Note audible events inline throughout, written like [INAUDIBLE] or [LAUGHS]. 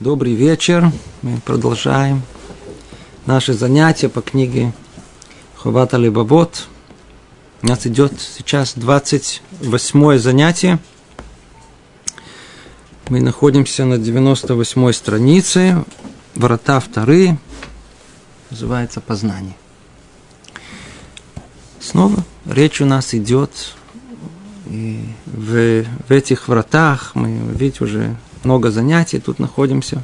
Добрый вечер. Мы продолжаем наши занятия по книге Ховата Лебабот. У нас идет сейчас 28 занятие. Мы находимся на 98 странице. Врата вторые. Называется познание. Снова речь у нас идет и в, в этих вратах мы, видите, уже много занятий тут находимся.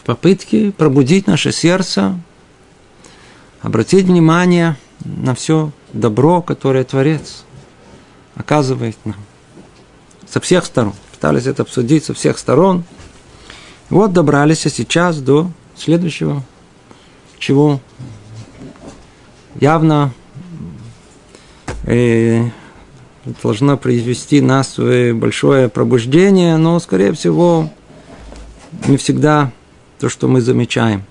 В попытке пробудить наше сердце, обратить внимание на все добро, которое Творец оказывает нам. Со всех сторон. Пытались это обсудить со всех сторон. вот добрались сейчас до следующего, чего явно э, должна привести нас большое пробуждение, но, скорее всего, не всегда то, что мы замечаем.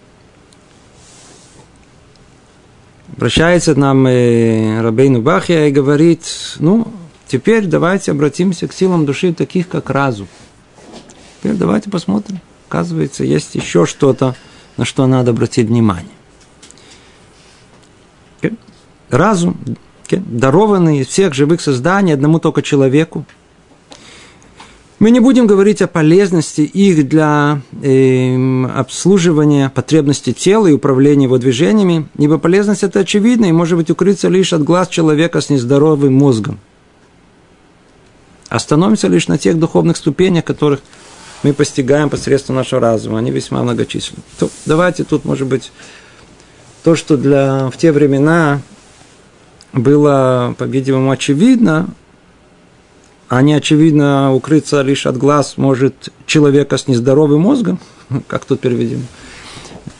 Обращается к нам э, Рабейну Бахья и говорит, ну, теперь давайте обратимся к силам души, таких как разум. Теперь давайте посмотрим. Оказывается, есть еще что-то, на что надо обратить внимание. Разум дарованный из всех живых созданий одному только человеку. Мы не будем говорить о полезности их для э, обслуживания потребностей тела и управления его движениями, ибо полезность это очевидна и может быть укрыться лишь от глаз человека с нездоровым мозгом. Остановимся лишь на тех духовных ступенях, которых мы постигаем посредством нашего разума. Они весьма многочисленны. То, давайте тут, может быть, то, что для, в те времена было, по-видимому, очевидно, а не очевидно укрыться лишь от глаз может человека с нездоровым мозгом, [LAUGHS] как тут переведем.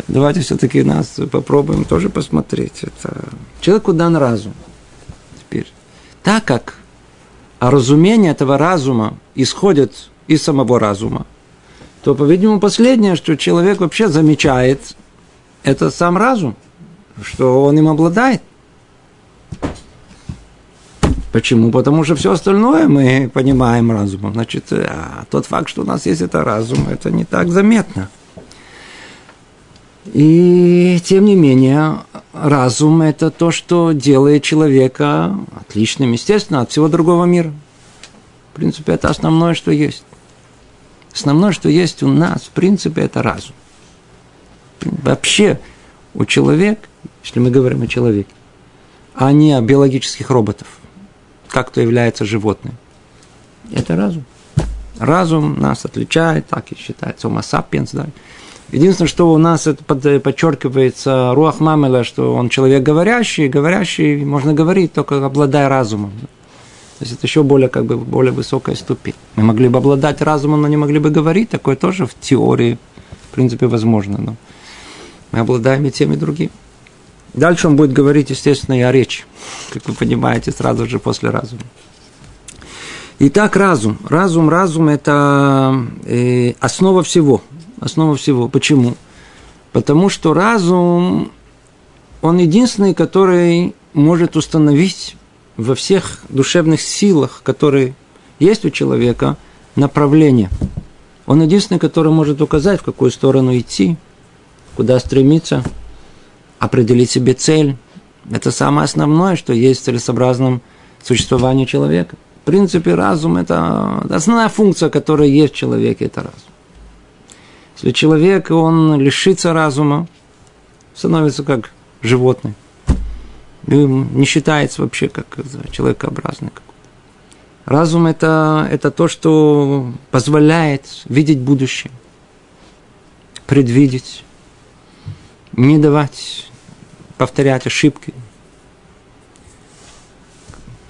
Давайте все-таки нас попробуем тоже посмотреть. Это человеку дан разум. Теперь, так как разумение этого разума исходит из самого разума, то, по-видимому, последнее, что человек вообще замечает, это сам разум, что он им обладает – Почему? Потому что все остальное мы понимаем разумом. Значит, а тот факт, что у нас есть это разум, это не так заметно. И тем не менее, разум – это то, что делает человека отличным, естественно, от всего другого мира. В принципе, это основное, что есть. Основное, что есть у нас, в принципе, это разум. Вообще, у человека, если мы говорим о человеке, а не о биологических роботах – как то является животным. Это разум. Разум нас отличает, так и считается, homo sapiens, да. Единственное, что у нас это подчеркивается руах мамела, что он человек говорящий, говорящий можно говорить, только обладая разумом. То есть это еще более, как бы, более высокая ступень. Мы могли бы обладать разумом, но не могли бы говорить. Такое тоже в теории, в принципе, возможно. Но мы обладаем и тем, и другим. Дальше он будет говорить, естественно, и о речи, как вы понимаете, сразу же после разума. Итак, разум. Разум, разум – это э, основа всего. Основа всего. Почему? Потому что разум, он единственный, который может установить во всех душевных силах, которые есть у человека, направление. Он единственный, который может указать, в какую сторону идти, куда стремиться – определить себе цель. Это самое основное, что есть в целесообразном существовании человека. В принципе, разум – это основная функция, которая есть в человеке, это разум. Если человек, он лишится разума, становится как животное. Не считается вообще как человекообразный. Разум это, это то, что позволяет видеть будущее, предвидеть, не давать повторять ошибки.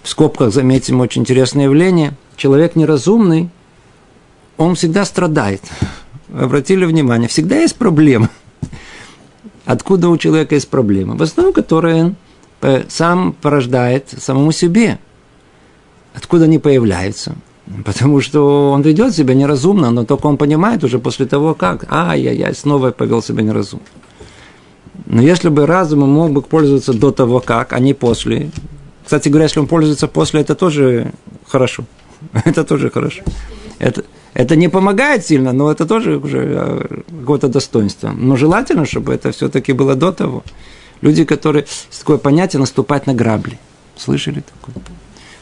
В скобках заметим очень интересное явление. Человек неразумный, он всегда страдает. Обратили внимание, всегда есть проблема. Откуда у человека есть проблема? В основном, которые он э, сам порождает самому себе. Откуда они появляются? Потому что он ведет себя неразумно, но только он понимает уже после того, как, ай-яй-яй, снова повел себя неразумно. Но если бы разумом мог бы пользоваться до того, как, а не после. Кстати говоря, если он пользуется после, это тоже хорошо. [LAUGHS] Это тоже хорошо. Это, Это не помогает сильно, но это тоже уже э, какое-то достоинство. Но желательно, чтобы это все-таки было до того. Люди, которые... Есть такое понятие наступать на грабли. Слышали такое?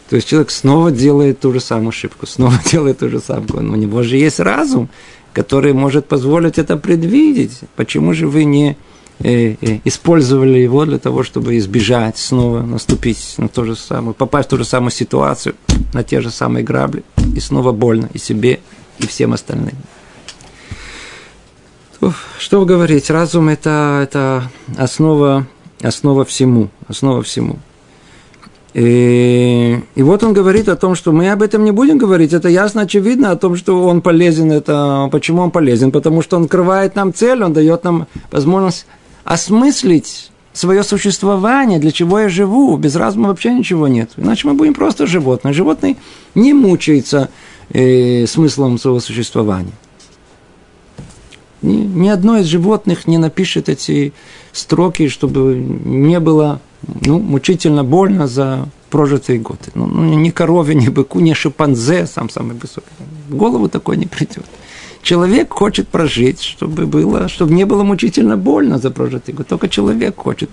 То есть человек снова делает ту же самую ошибку, снова [LAUGHS] делает ту же самую. Но у него же есть разум, который может позволить это предвидеть. Почему же вы не использовали его для того, чтобы избежать снова наступить на то же самое, попасть в ту же самую ситуацию, на те же самые грабли, и снова больно и себе, и всем остальным. Что говорить? Разум это, это основа, основа всему, основа всему. И, и вот он говорит о том, что мы об этом не будем говорить. Это ясно, очевидно, о том, что он полезен. Это, почему он полезен? Потому что он открывает нам цель, он дает нам возможность осмыслить свое существование, для чего я живу. Без разума вообще ничего нет. Иначе мы будем просто животные. Животный не мучается э, смыслом своего существования. Ни, ни одно из животных не напишет эти строки, чтобы не было ну, мучительно больно за прожитые годы. Ну, ну, ни корове, ни быку, ни шимпанзе, сам самый высокий. В голову такой не придет. Человек хочет прожить, чтобы было, чтобы не было мучительно больно за прожитый год. Только человек хочет.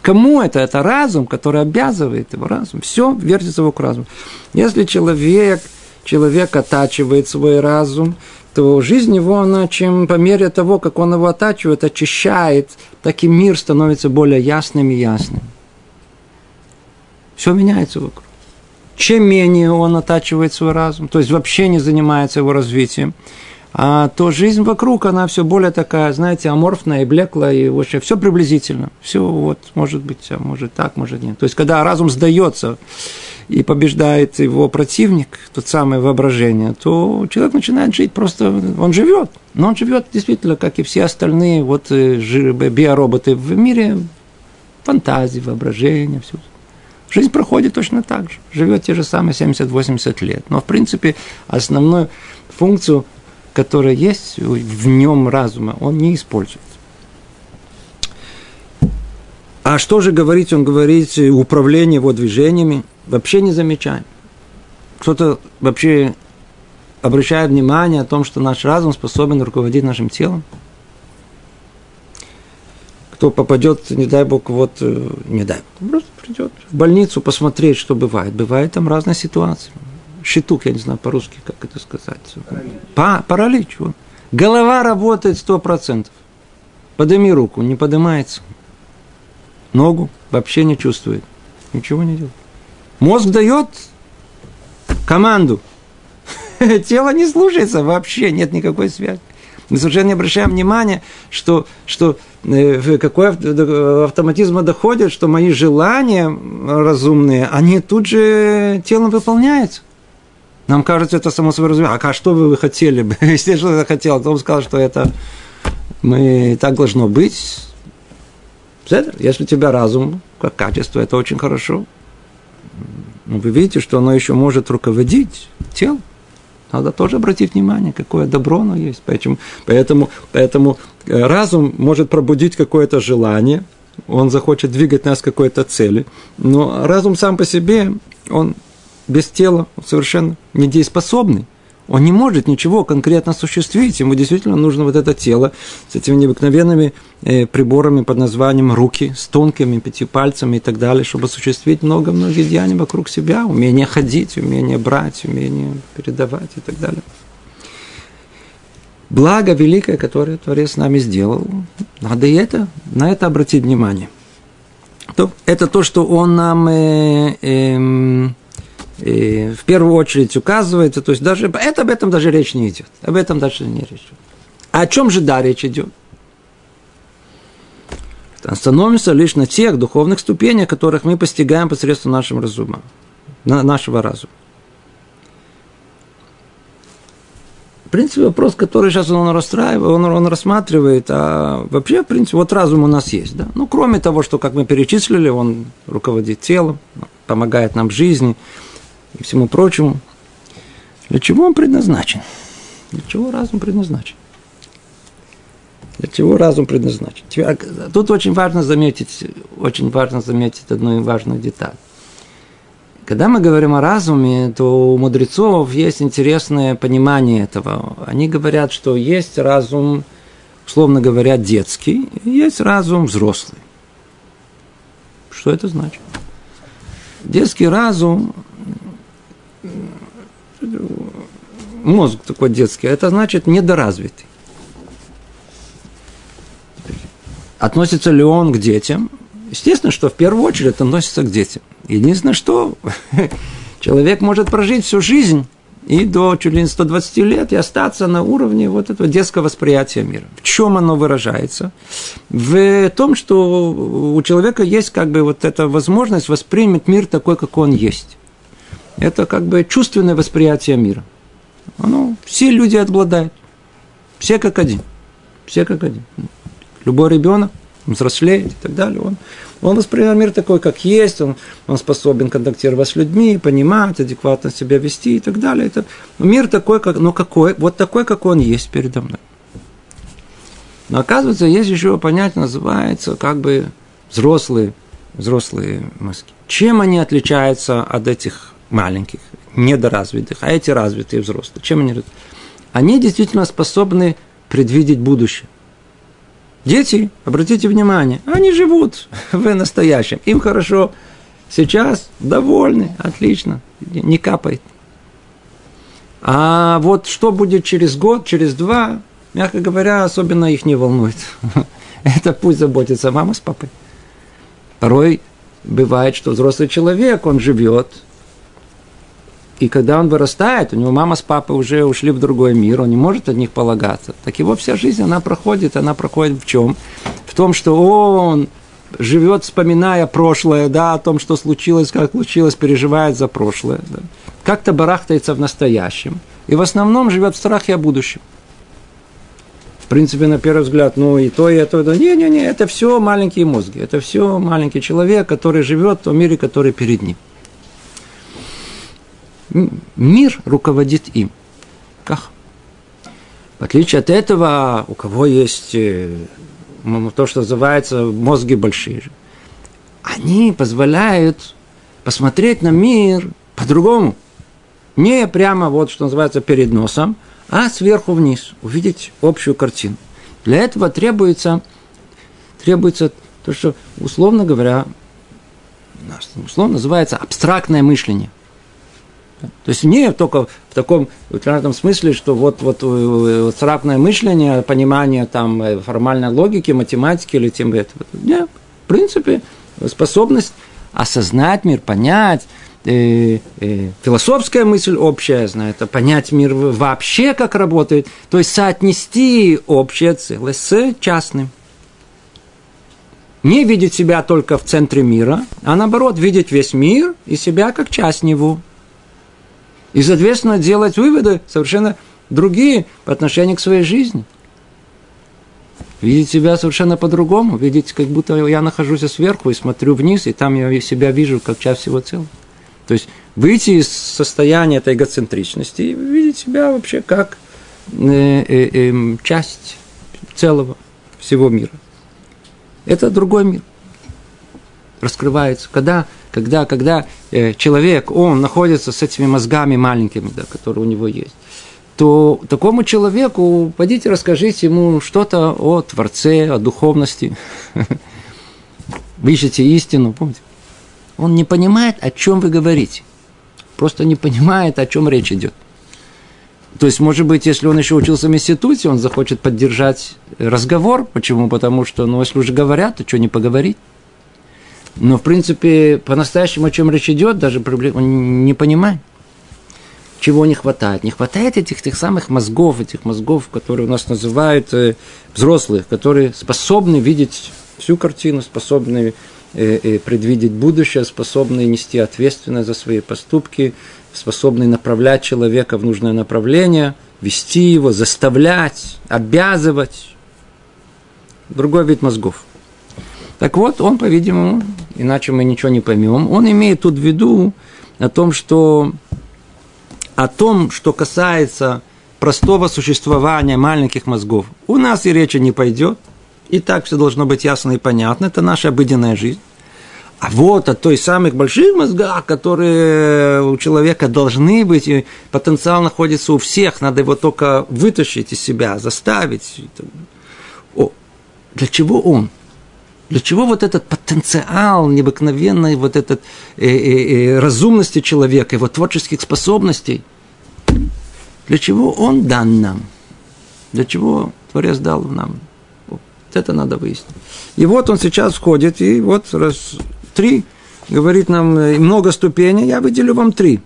Кому это? Это разум, который обязывает его разум. Все вертится вокруг разума. Если человек, человек оттачивает свой разум, то жизнь его, она чем по мере того, как он его оттачивает, очищает, так и мир становится более ясным и ясным. Все меняется вокруг. Чем менее он оттачивает свой разум, то есть вообще не занимается его развитием, а то жизнь вокруг, она все более такая, знаете, аморфная и блеклая, и вообще все приблизительно. Все вот, может быть, а может так, может нет. То есть, когда разум сдается и побеждает его противник, тот самое воображение, то человек начинает жить просто, он живет. Но он живет действительно, как и все остальные вот э, биороботы в мире фантазии, воображения, все. Жизнь проходит точно так же. Живет те же самые 70-80 лет. Но, в принципе, основную функцию, которая есть в нем разума, он не использует. А что же говорить? Он говорит, управление его движениями вообще не замечаем. Кто-то вообще обращает внимание о том, что наш разум способен руководить нашим телом – кто попадет, не дай бог, вот, э, не дай бог, просто придет в больницу посмотреть, что бывает. Бывает там разные ситуации. Щитук, я не знаю по-русски, как это сказать. Паралич. Па паралич. Вот. Голова работает сто процентов. Подними руку, не поднимается. Ногу вообще не чувствует. Ничего не делает. Мозг дает команду. [LAUGHS] Тело не слушается вообще, нет никакой связи. Мы совершенно не обращаем внимания, что, что э, какой автоматизм доходит, что мои желания разумные, они тут же телом выполняются. Нам кажется, это само собой разумеется. А что вы хотели бы? [LAUGHS] Если что я хотел, то он сказал, что это мы так должно быть. Если у тебя разум, как качество, это очень хорошо. Но вы видите, что оно еще может руководить телом. Надо тоже обратить внимание, какое добро оно есть. Поэтому, поэтому, поэтому э, разум может пробудить какое-то желание, он захочет двигать нас к какой-то цели. Но разум сам по себе, он без тела совершенно недееспособный. Он не может ничего конкретно осуществить. Ему действительно нужно вот это тело с этими необыкновенными э, приборами под названием руки, с тонкими пятью пальцами и так далее, чтобы осуществить много-много деяний вокруг себя, умение ходить, умение брать, умение передавать и так далее. Благо великое, которое Творец с нами сделал, надо и это, на это обратить внимание. То, это то, что он нам э, э, и в первую очередь указывается, то есть даже это об этом даже речь не идет. Об этом даже не речь. А о чем же да речь идет? Остановимся лишь на тех духовных ступенях, которых мы постигаем посредством нашего разума, нашего разума. В принципе, вопрос, который сейчас он расстраивает, он, он рассматривает, а вообще, в принципе, вот разум у нас есть, да. Ну, кроме того, что, как мы перечислили, он руководит телом, помогает нам в жизни, и всему прочему. Для чего он предназначен? Для чего разум предназначен? Для чего разум предназначен? Тут очень важно заметить, очень важно заметить одну важную деталь. Когда мы говорим о разуме, то у мудрецов есть интересное понимание этого. Они говорят, что есть разум, условно говоря, детский, и есть разум взрослый. Что это значит? Детский разум, мозг такой детский, это значит недоразвитый. Относится ли он к детям? Естественно, что в первую очередь относится к детям. Единственное, что [LAUGHS] человек может прожить всю жизнь и до чуть ли не 120 лет и остаться на уровне вот этого детского восприятия мира. В чем оно выражается? В том, что у человека есть как бы вот эта возможность воспринять мир такой, как он есть. Это как бы чувственное восприятие мира. Оно, все люди обладают. Все как один. Все как один. Любой ребенок взрослеет и так далее, он, он воспринимает мир такой, как есть, он, он способен контактировать с людьми, понимать, адекватно себя вести и так далее. Это мир такой, как, ну какой, вот такой, как он есть передо мной. Но оказывается, есть еще понятие, называется как бы взрослые, взрослые мозги. Чем они отличаются от этих маленьких, недоразвитых, а эти развитые взрослые? Чем они? Они действительно способны предвидеть будущее. Дети, обратите внимание, они живут [LAUGHS] в настоящем. Им хорошо сейчас, довольны, отлично, не капает. А вот что будет через год, через два, мягко говоря, особенно их не волнует. [LAUGHS] Это пусть заботится мама с папой. Порой бывает, что взрослый человек, он живет – и когда он вырастает, у него мама с папой уже ушли в другой мир, он не может от них полагаться. Так его вся жизнь, она проходит, она проходит в чем? В том, что он живет, вспоминая прошлое, да, о том, что случилось, как случилось, переживает за прошлое. Да. Как-то барахтается в настоящем. И в основном живет в страхе о будущем. В принципе, на первый взгляд, ну и то, и это, да, не-не-не, это все маленькие мозги, это все маленький человек, который живет в том мире, который перед ним мир руководит им. Как? В отличие от этого, у кого есть э, то, что называется мозги большие, они позволяют посмотреть на мир по-другому. Не прямо вот, что называется, перед носом, а сверху вниз, увидеть общую картину. Для этого требуется, требуется то, что, условно говоря, условно называется абстрактное мышление. То есть не только в таком в смысле, что вот, вот, э, вот царапное мышление, понимание там э, формальной логики, математики или тем этого. Нет, в принципе, способность осознать мир, понять, э, э, философская мысль общая, знает, а понять мир вообще, как работает, то есть соотнести общее целое с частным. Не видеть себя только в центре мира, а наоборот, видеть весь мир и себя как часть него – и, соответственно, делать выводы совершенно другие по отношению к своей жизни. Видеть себя совершенно по-другому, видеть, как будто я нахожусь сверху и смотрю вниз, и там я себя вижу как часть всего целого. То есть выйти из состояния этой эгоцентричности и видеть себя вообще как э, э, э, часть целого всего мира. Это другой мир раскрывается. Когда когда, когда э, человек, он находится с этими мозгами маленькими, да, которые у него есть, то такому человеку пойдите расскажите ему что-то о Творце, о духовности. [LAUGHS] Вы истину, помните? Он не понимает, о чем вы говорите. Просто не понимает, о чем речь идет. То есть, может быть, если он еще учился в институте, он захочет поддержать разговор. Почему? Потому что, ну, если уже говорят, то что не поговорить? Но, в принципе, по-настоящему, о чем речь идет, даже не понимает, чего не хватает. Не хватает этих тех самых мозгов, этих мозгов, которые у нас называют э, взрослых, которые способны видеть всю картину, способны э, э, предвидеть будущее, способны нести ответственность за свои поступки, способны направлять человека в нужное направление, вести его, заставлять, обязывать. Другой вид мозгов. Так вот, он, по-видимому, иначе мы ничего не поймем, он имеет тут в виду о том, что о том, что касается простого существования маленьких мозгов, у нас и речи не пойдет. И так все должно быть ясно и понятно. Это наша обыденная жизнь. А вот от той самых больших мозгах, которые у человека должны быть, и потенциал находится у всех, надо его только вытащить из себя, заставить. О, для чего он? Для чего вот этот потенциал необыкновенной вот этот э, э, э, разумности человека, его творческих способностей? Для чего он дан нам? Для чего Творец дал нам? Вот это надо выяснить. И вот он сейчас входит, и вот раз три говорит нам э, много ступеней, я выделю вам три,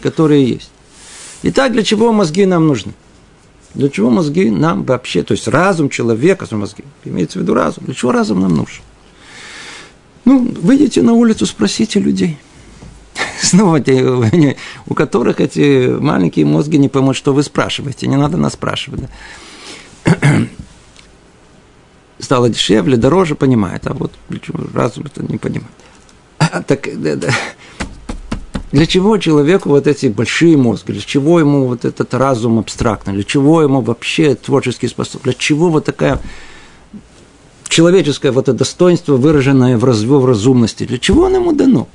которые есть. Итак, для чего мозги нам нужны? Для чего мозги нам вообще, то есть разум человека, мозги, имеется в виду разум, для чего разум нам нужен? Ну, выйдите на улицу, спросите людей. [LAUGHS] Снова те, у которых эти маленькие мозги не поймут, что вы спрашиваете. Не надо нас спрашивать. Да. [CLEARS THROAT] Стало дешевле, дороже, понимает. А вот разум это не понимает. [CLEARS THROAT] Так, да, да. Для чего человеку вот эти большие мозги? Для чего ему вот этот разум абстрактный? Для чего ему вообще творческие способности? Для чего вот такая человеческое вот это достоинство, выраженное в, разв... в разумности? Для чего оно ему дано?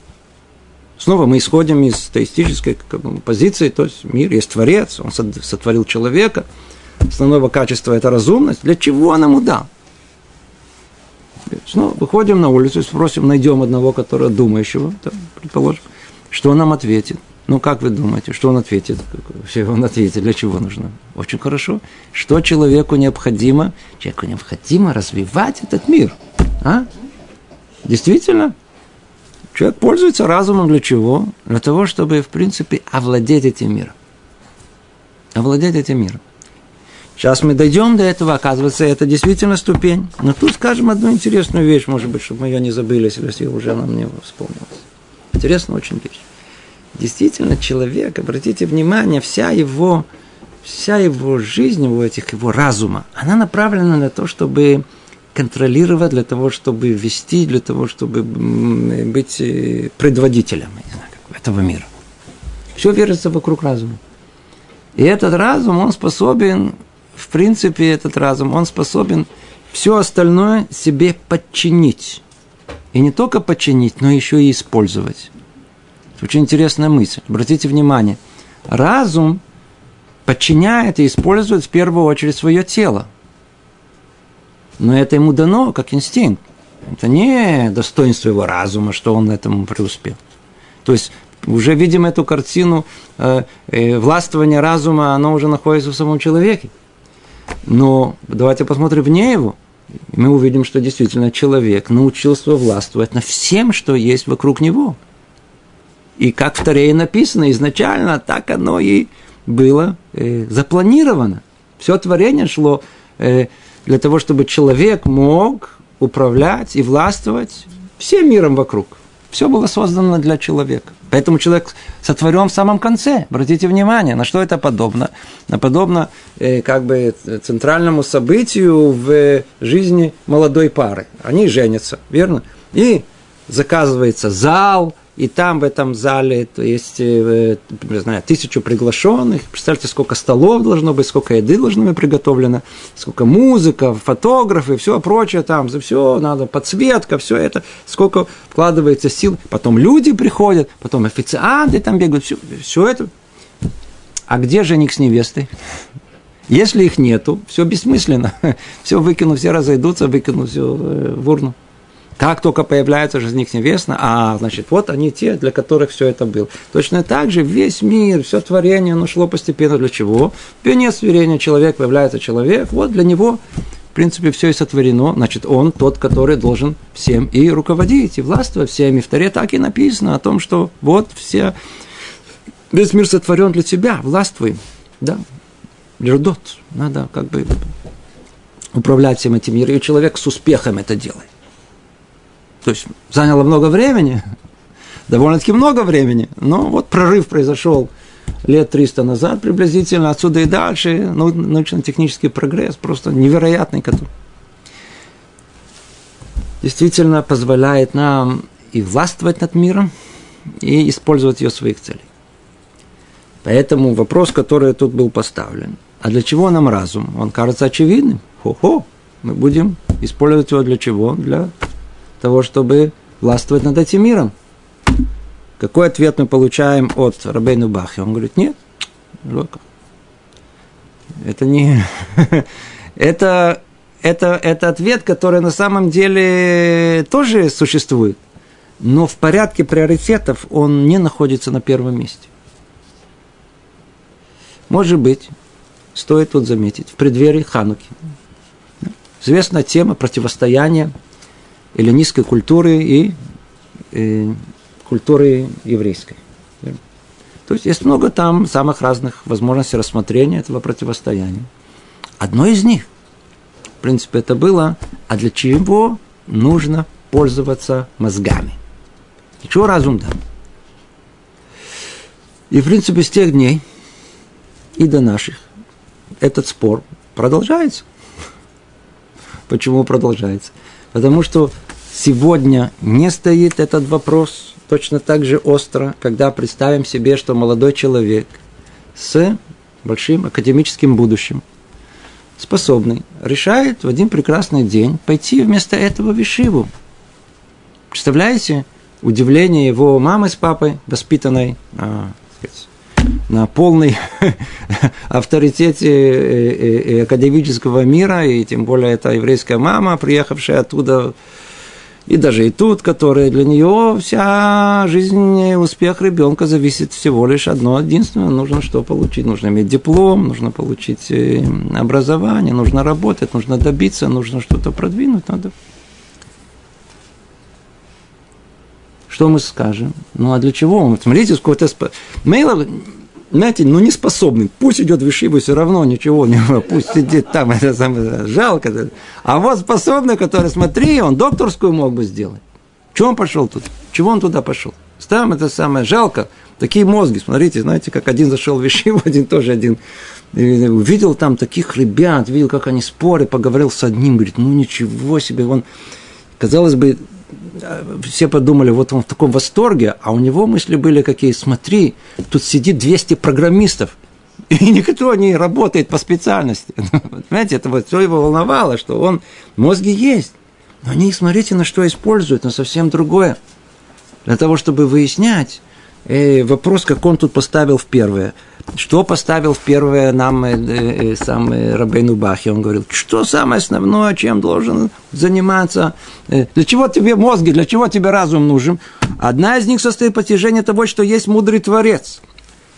Снова мы исходим из теистической позиции, то есть мир есть Творец, он сотворил человека, основного качества – это разумность. Для чего он ему дал? Снова выходим на улицу и спросим, найдем одного, которого думающего, там, предположим, что он нам ответит? Ну, как вы думаете, что он ответит? Все он ответит, для чего нужно? Очень хорошо. Что человеку необходимо? Человеку необходимо развивать этот мир. А? Действительно? Человек пользуется разумом для чего? Для того, чтобы, в принципе, овладеть этим миром. Овладеть этим миром. Сейчас мы дойдем до этого, оказывается, это действительно ступень. Но тут скажем одну интересную вещь, может быть, чтобы мы ее не забыли, если уже она мне вспомнилась. Интересная очень вещь. Действительно, человек, обратите внимание, вся его, вся его жизнь, его, этих, его разума, она направлена на то, чтобы контролировать, для того, чтобы вести, для того, чтобы быть э, предводителем знаю, этого мира. Все вертится вокруг разума. И этот разум, он способен, в принципе, этот разум, он способен все остальное себе подчинить. И не только подчинить, но еще и использовать. Это очень интересная мысль. Обратите внимание. Разум подчиняет и использует в первую очередь свое тело. Но это ему дано как инстинкт. Это не достоинство его разума, что он этому преуспел. То есть уже видим эту картину э, э, властвования разума, оно уже находится в самом человеке. Но давайте посмотрим вне его мы увидим, что действительно человек научился властвовать на всем, что есть вокруг него. И как в Таре написано изначально, так оно и было э, запланировано. Все творение шло э, для того, чтобы человек мог управлять и властвовать всем миром вокруг. Все было создано для человека. Поэтому человек сотворен в самом конце. Обратите внимание, на что это подобно? На подобно э, как бы центральному событию в жизни молодой пары. Они женятся, верно? И заказывается зал, и там в этом зале то есть, э, не знаю, тысячу приглашенных. Представьте, сколько столов должно быть, сколько еды должно быть приготовлено, сколько музыка, фотографы, все прочее там, за все надо, подсветка, все это, сколько вкладывается сил. Потом люди приходят, потом официанты там бегают, все, все это. А где жених с невестой? Если их нету, все бессмысленно. [LAUGHS] Все выкину, все разойдутся, выкину все э, в урну. Как только появляется же из них невестно, а, значит, вот они те, для которых все это было. Точно так же весь мир, все творение, оно шло постепенно для чего? В венец творения человек появляется человек, вот для него в принципе, все и сотворено, значит, он тот, который должен всем и руководить, и властвовать всеми. В Таре так и написано о том, что вот все, весь мир сотворен для тебя, властвуй, да, лердот, надо как бы управлять всем этим миром, и человек с успехом это делает. То есть заняло много времени, [LAUGHS] довольно-таки много времени, но вот прорыв произошел лет 300 назад приблизительно, отсюда и дальше, ну, научно-технический прогресс просто невероятный, который действительно позволяет нам и властвовать над миром, и использовать ее в своих целях. Поэтому вопрос, который тут был поставлен, а для чего нам разум? Он кажется очевидным. Хо-хо, мы будем использовать его для чего? Для того, чтобы властвовать над этим миром. Какой ответ мы получаем от Рабейну Бахи? Он говорит, нет, это не... [LAUGHS] это, это, это ответ, который на самом деле тоже существует. Но в порядке приоритетов он не находится на первом месте. Может быть, стоит тут заметить, в преддверии Хануки. Известна тема противостояния эллинистской культуры и, и культуры еврейской. То есть есть много там самых разных возможностей рассмотрения этого противостояния. Одно из них, в принципе, это было, а для чего нужно пользоваться мозгами? Для чего разум дан? И, в принципе, с тех дней и до наших этот спор продолжается. [LAUGHS] Почему продолжается? Потому что сегодня не стоит этот вопрос точно так же остро, когда представим себе, что молодой человек с большим академическим будущим, способный, решает в один прекрасный день пойти вместо этого в Ишиву. Представляете удивление его мамы с папой, воспитанной а, сказать, на полной [LAUGHS] авторитете э, э, э, академического мира, и тем более это еврейская мама, приехавшая оттуда и даже и тут, которая для нее вся жизнь, успех ребенка зависит всего лишь одно единственное. Нужно что получить? Нужно иметь диплом, нужно получить образование, нужно работать, нужно добиться, нужно что-то продвинуть. Надо. Что мы скажем? Ну а для чего? Смотрите, сколько то Мейлов знаете, ну не способный. Пусть идет в Ишибу, все равно ничего не [LAUGHS] пусть сидит там, это самое жалко. А вот способный, который, смотри, он докторскую мог бы сделать. Чего он пошел тут? Чего он туда пошел? Там это самое жалко. Такие мозги, смотрите, знаете, как один зашел в Ишибу, [LAUGHS] один тоже один. Увидел там таких ребят, видел, как они спорят, поговорил с одним, говорит, ну ничего себе, он, казалось бы, все подумали, вот он в таком восторге, а у него мысли были какие, смотри, тут сидит 200 программистов, [LAUGHS] и никто не работает по специальности. [LAUGHS] Понимаете, это вот все его волновало, что он, мозги есть, но они, смотрите, на что используют, на совсем другое. Для того, чтобы выяснять, э, вопрос, как он тут поставил в первое – что поставил в первое нам э, э, сам э, Рабейну Бахи? Он говорил, что самое основное, чем должен заниматься? Э, для чего тебе мозги, для чего тебе разум нужен? Одна из них состоит в постижении того, что есть мудрый Творец.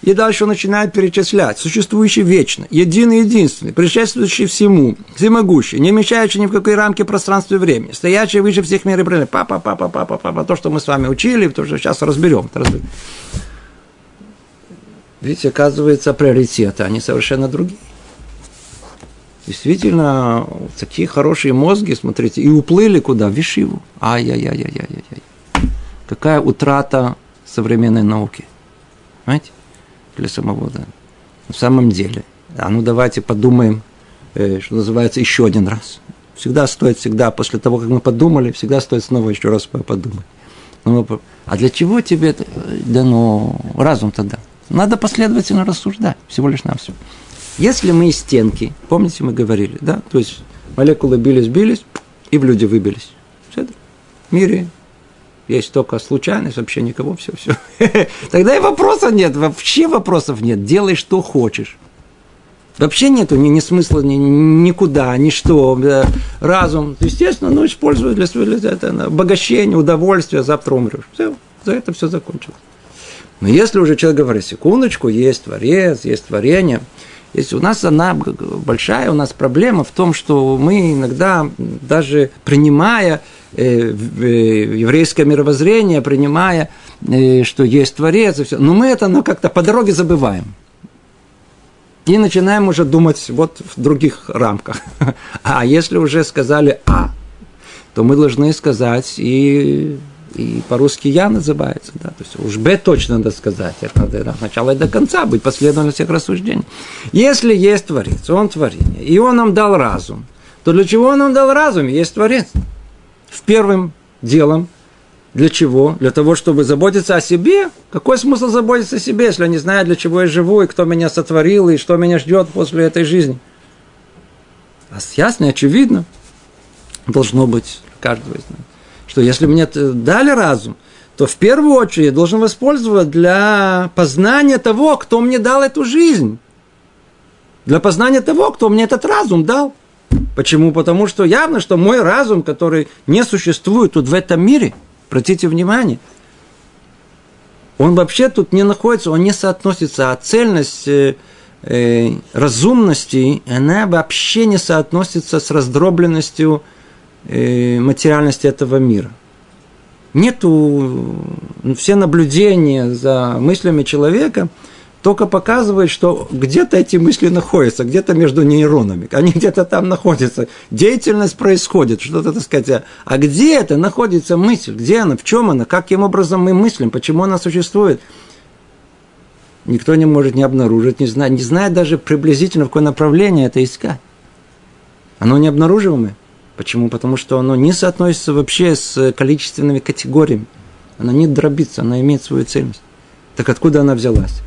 И дальше он начинает перечислять. Существующий вечно, единый единственный, предшествующий всему, всемогущий, не вмещающий ни в какой рамке пространства и времени, стоящий выше всех мер и Папа, папа, папа, папа, то, что мы с вами учили, то, что сейчас разберем. разберем. Видите, оказывается, приоритеты, они совершенно другие. Действительно, такие хорошие мозги, смотрите, и уплыли куда? В Вишиву. Ай-яй-яй-яй-яй-яй. Какая утрата современной науки. Понимаете? Для самого, да. В самом деле. А ну давайте подумаем, э, что называется, еще один раз. Всегда стоит, всегда, после того, как мы подумали, всегда стоит снова еще раз подумать. Ну, а для чего тебе это дано разум тогда? Надо последовательно рассуждать, всего лишь на все. Если мы из стенки, помните, мы говорили, да, то есть молекулы бились-бились, и в люди выбились. Все это. В мире есть только случайность, вообще никого, все, все. [LAUGHS] Тогда и вопросов нет, вообще вопросов нет. Делай, что хочешь. Вообще нету ни, ни смысла ни, никуда, ни что. Разум, естественно, ну, используют для своего для этого, обогащения, удовольствия, завтра умрешь. Все, за это все закончилось. Но если уже человек говорит, секундочку, есть творец, есть творение, если у нас она большая, у нас проблема в том, что мы иногда даже принимая еврейское мировоззрение, принимая, э, что есть творец и все, но мы это ну, как-то по дороге забываем. И начинаем уже думать вот в других рамках. [LAUGHS] А если уже сказали А, то мы должны сказать и и по-русски «я» называется, да, то есть уж «б» точно надо сказать, это надо от начала и до конца быть последовательным всех рассуждений. Если есть Творец, Он творение, и Он нам дал разум, то для чего Он нам дал разум? Есть Творец. В первым делом для чего? Для того, чтобы заботиться о себе. Какой смысл заботиться о себе, если я не знаю, для чего я живу, и кто меня сотворил, и что меня ждет после этой жизни? А ясно очевидно должно быть каждого из нас что если мне дали разум, то в первую очередь я должен воспользоваться для познания того, кто мне дал эту жизнь. Для познания того, кто мне этот разум дал. Почему? Потому что явно, что мой разум, который не существует тут в этом мире, обратите внимание, он вообще тут не находится, он не соотносится, а цельность э, э, разумности, она вообще не соотносится с раздробленностью э, материальности этого мира. Нету все наблюдения за мыслями человека – только показывает, что где-то эти мысли находятся, где-то между нейронами, они где-то там находятся, деятельность происходит, что-то, так сказать, а где это находится мысль, где она, в чем она, каким образом мы мыслим, почему она существует, никто не может не обнаружить, не знает, не знает даже приблизительно, в какое направление это искать. Оно не обнаруживаемое. Почему? Потому что оно не соотносится вообще с количественными категориями. Оно не дробится, оно имеет свою цельность. Так откуда она взялась?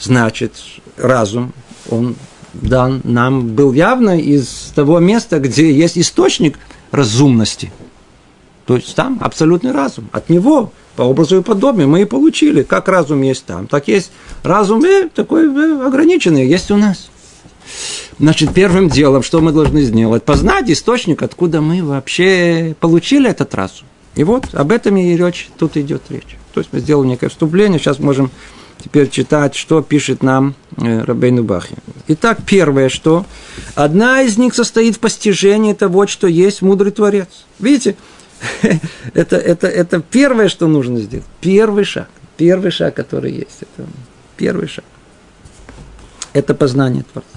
Значит, разум, он дан нам был явно из того места, где есть источник разумности. То есть там абсолютный разум. От него, по образу и подобию, мы и получили. Как разум есть там, так есть разум э, такой э, ограниченный, есть у нас. Значит, первым делом, что мы должны сделать? Познать источник, откуда мы вообще получили этот разум. И вот об этом и речь, тут идет речь. То есть мы сделали некое вступление, сейчас можем теперь читать, что пишет нам э, Рабейну Бахи. Итак, первое, что одна из них состоит в постижении того, что есть мудрый Творец. Видите, [LAUGHS] это, это, это первое, что нужно сделать. Первый шаг. Первый шаг, который есть. Это первый шаг. Это познание Творца.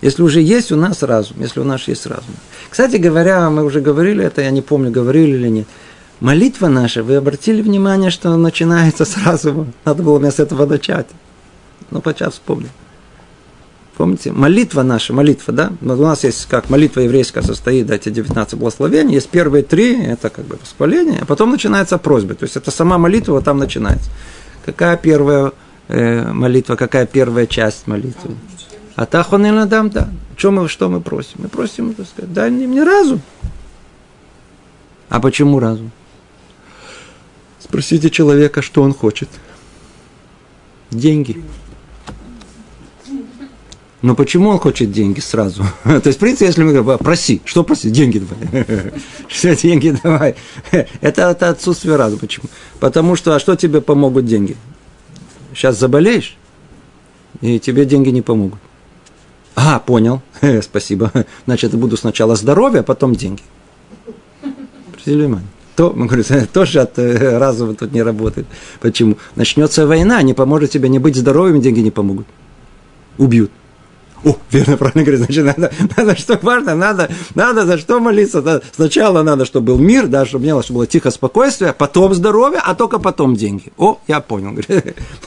Если уже есть у нас разум, если у нас есть разум. Кстати говоря, мы уже говорили это, я не помню, говорили или нет – Молитва наша, вы обратили внимание, что начинается сразу, надо было мне с этого начать. Ну, сейчас вспомню. Помните, молитва наша, молитва, да? У нас есть как молитва еврейская состоит, эти 19 благословений. Есть первые три, это как бы восхваление, а потом начинается просьба. То есть это сама молитва там начинается. Какая первая э, молитва, какая первая часть молитвы? А тахонил дам, да. Что мы, что мы просим? Мы просим, так сказать, дай мне разум. А почему разум? Спросите человека, что он хочет. Деньги. Но почему он хочет деньги сразу? [LAUGHS] То есть, в принципе, если мы говорим, проси, что проси? Деньги давай. [LAUGHS] Все, деньги давай. [LAUGHS] Это, это отсутствие разума. Почему? Потому что, а что тебе помогут деньги? Сейчас заболеешь, и тебе деньги не помогут. А, понял, спасибо. Значит, буду сначала здоровье, а потом деньги. Обратили внимание? То, [LAUGHS] мы говорим, тоже от э, разума тут не работает. Почему? Начнется война, не поможет тебе не быть здоровым, деньги не помогут. Убьют. О, верно, правильно говорит, значит, надо, [LAUGHS] надо, что важно, надо, надо за что молиться. Да, сначала надо, чтобы был мир, да, чтобы не было, чтобы было тихо спокойствие, потом здоровье, а только потом деньги. О, я понял. [LAUGHS]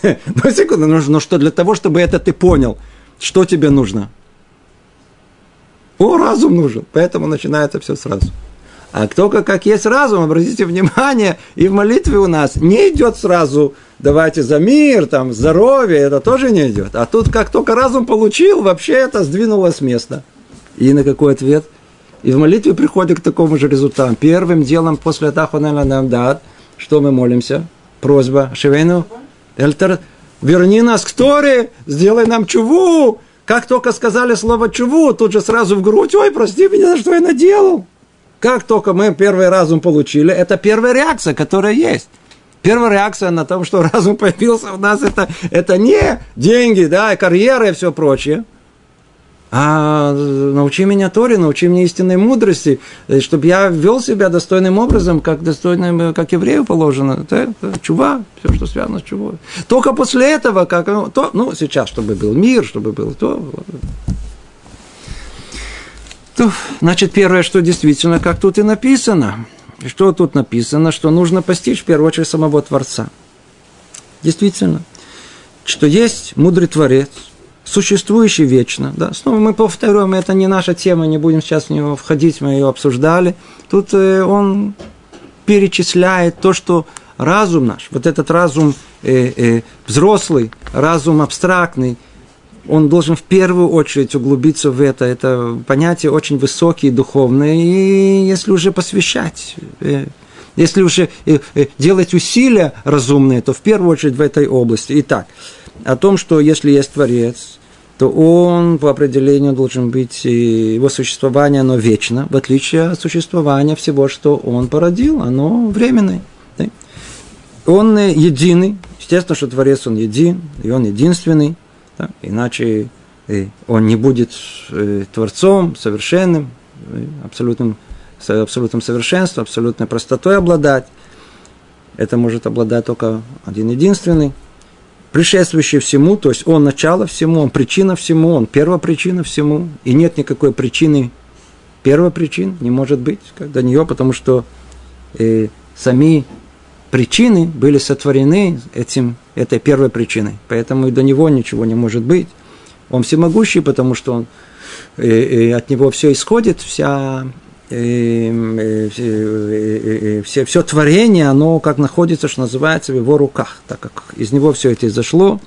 Ну, секунду, ну, ну что, для того, чтобы это ты понял, что тебе нужно? О, разум нужен, поэтому начинается все сразу. А только как есть разум, обратите внимание, и в молитве у нас не идет сразу давайте за мир, там, здоровье, это тоже не идет. А тут как только разум получил, вообще это сдвинулось с места. И на какой ответ? И в молитве приходит к такому же результату. Первым делом после Тахуна нам дат, что мы молимся? Просьба Шевену, Эльтер, верни нас к Торе, сделай нам чуву. Как только сказали слово чуву, тут же сразу в грудь, ой, прости меня, что я наделал. Как только мы первый разум получили, это первая реакция, которая есть. Первая реакция на то, что [LAUGHS] разум появился у нас, это, это не деньги, да, карьера и все прочее. А научи меня Торе, научи меня истинной мудрости, чтобы я вел себя достойным образом, как достойным, как еврею положено. Это, это чува, все, что связано с чувой. Только после этого, как, ну, то, ну, сейчас, чтобы был мир, чтобы было то. То, значит, первое, что действительно, как тут и написано. Что тут написано? Что нужно постичь в первую очередь самого Творца. Действительно, что есть мудрый Творец, существующий вечно. Да? Снова мы повторяем, это не наша тема, не будем сейчас в него входить, мы ее обсуждали. Тут э, он перечисляет то, что разум наш, вот этот разум э, э, взрослый, разум абстрактный – он должен в первую очередь углубиться в это. Это понятие очень высокие, духовные, и если уже посвящать, э, Если уже э, э, делать усилия разумные, то в первую очередь в этой области. Итак, о том, что если есть Творец, то он по определению должен быть, его существование, оно вечно, в отличие от существования всего, что он породил, оно временное. Да? Он единый, естественно, что Творец, он един, и он единственный, да? иначе э, он не будет э, Творцом, совершенным, э, абсолютным, абсолютным совершенством, абсолютной простотой обладать. Это может обладать только один единственный предшествующий всему, то есть он начало всему, он причина всему, он первопричина всему, и нет никакой причины первопричин, не может быть до нее, потому что э, сами причины были сотворены этим, этой первой причиной, поэтому и до него ничего не может быть. Он всемогущий, потому что он, э, э, от него все исходит, вся все, все творение, оно как находится, что называется, в его руках, так как из него все это изошло,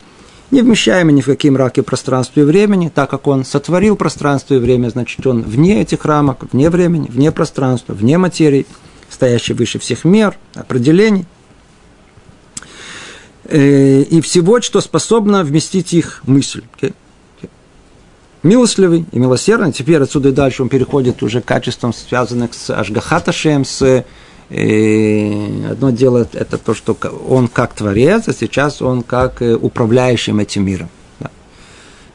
не вмещаемо ни в какие мраки пространства и времени, так как он сотворил пространство и время, значит, он вне этих рамок, вне времени, вне пространства, вне материи, стоящий выше всех мер, определений, и всего, что способно вместить их мысль. Okay? милостливый и милосердный. Теперь отсюда и дальше он переходит уже к качествам, связанных с Ашгахаташем, с и одно дело это то, что он как творец, а сейчас он как э, управляющим этим миром. Да.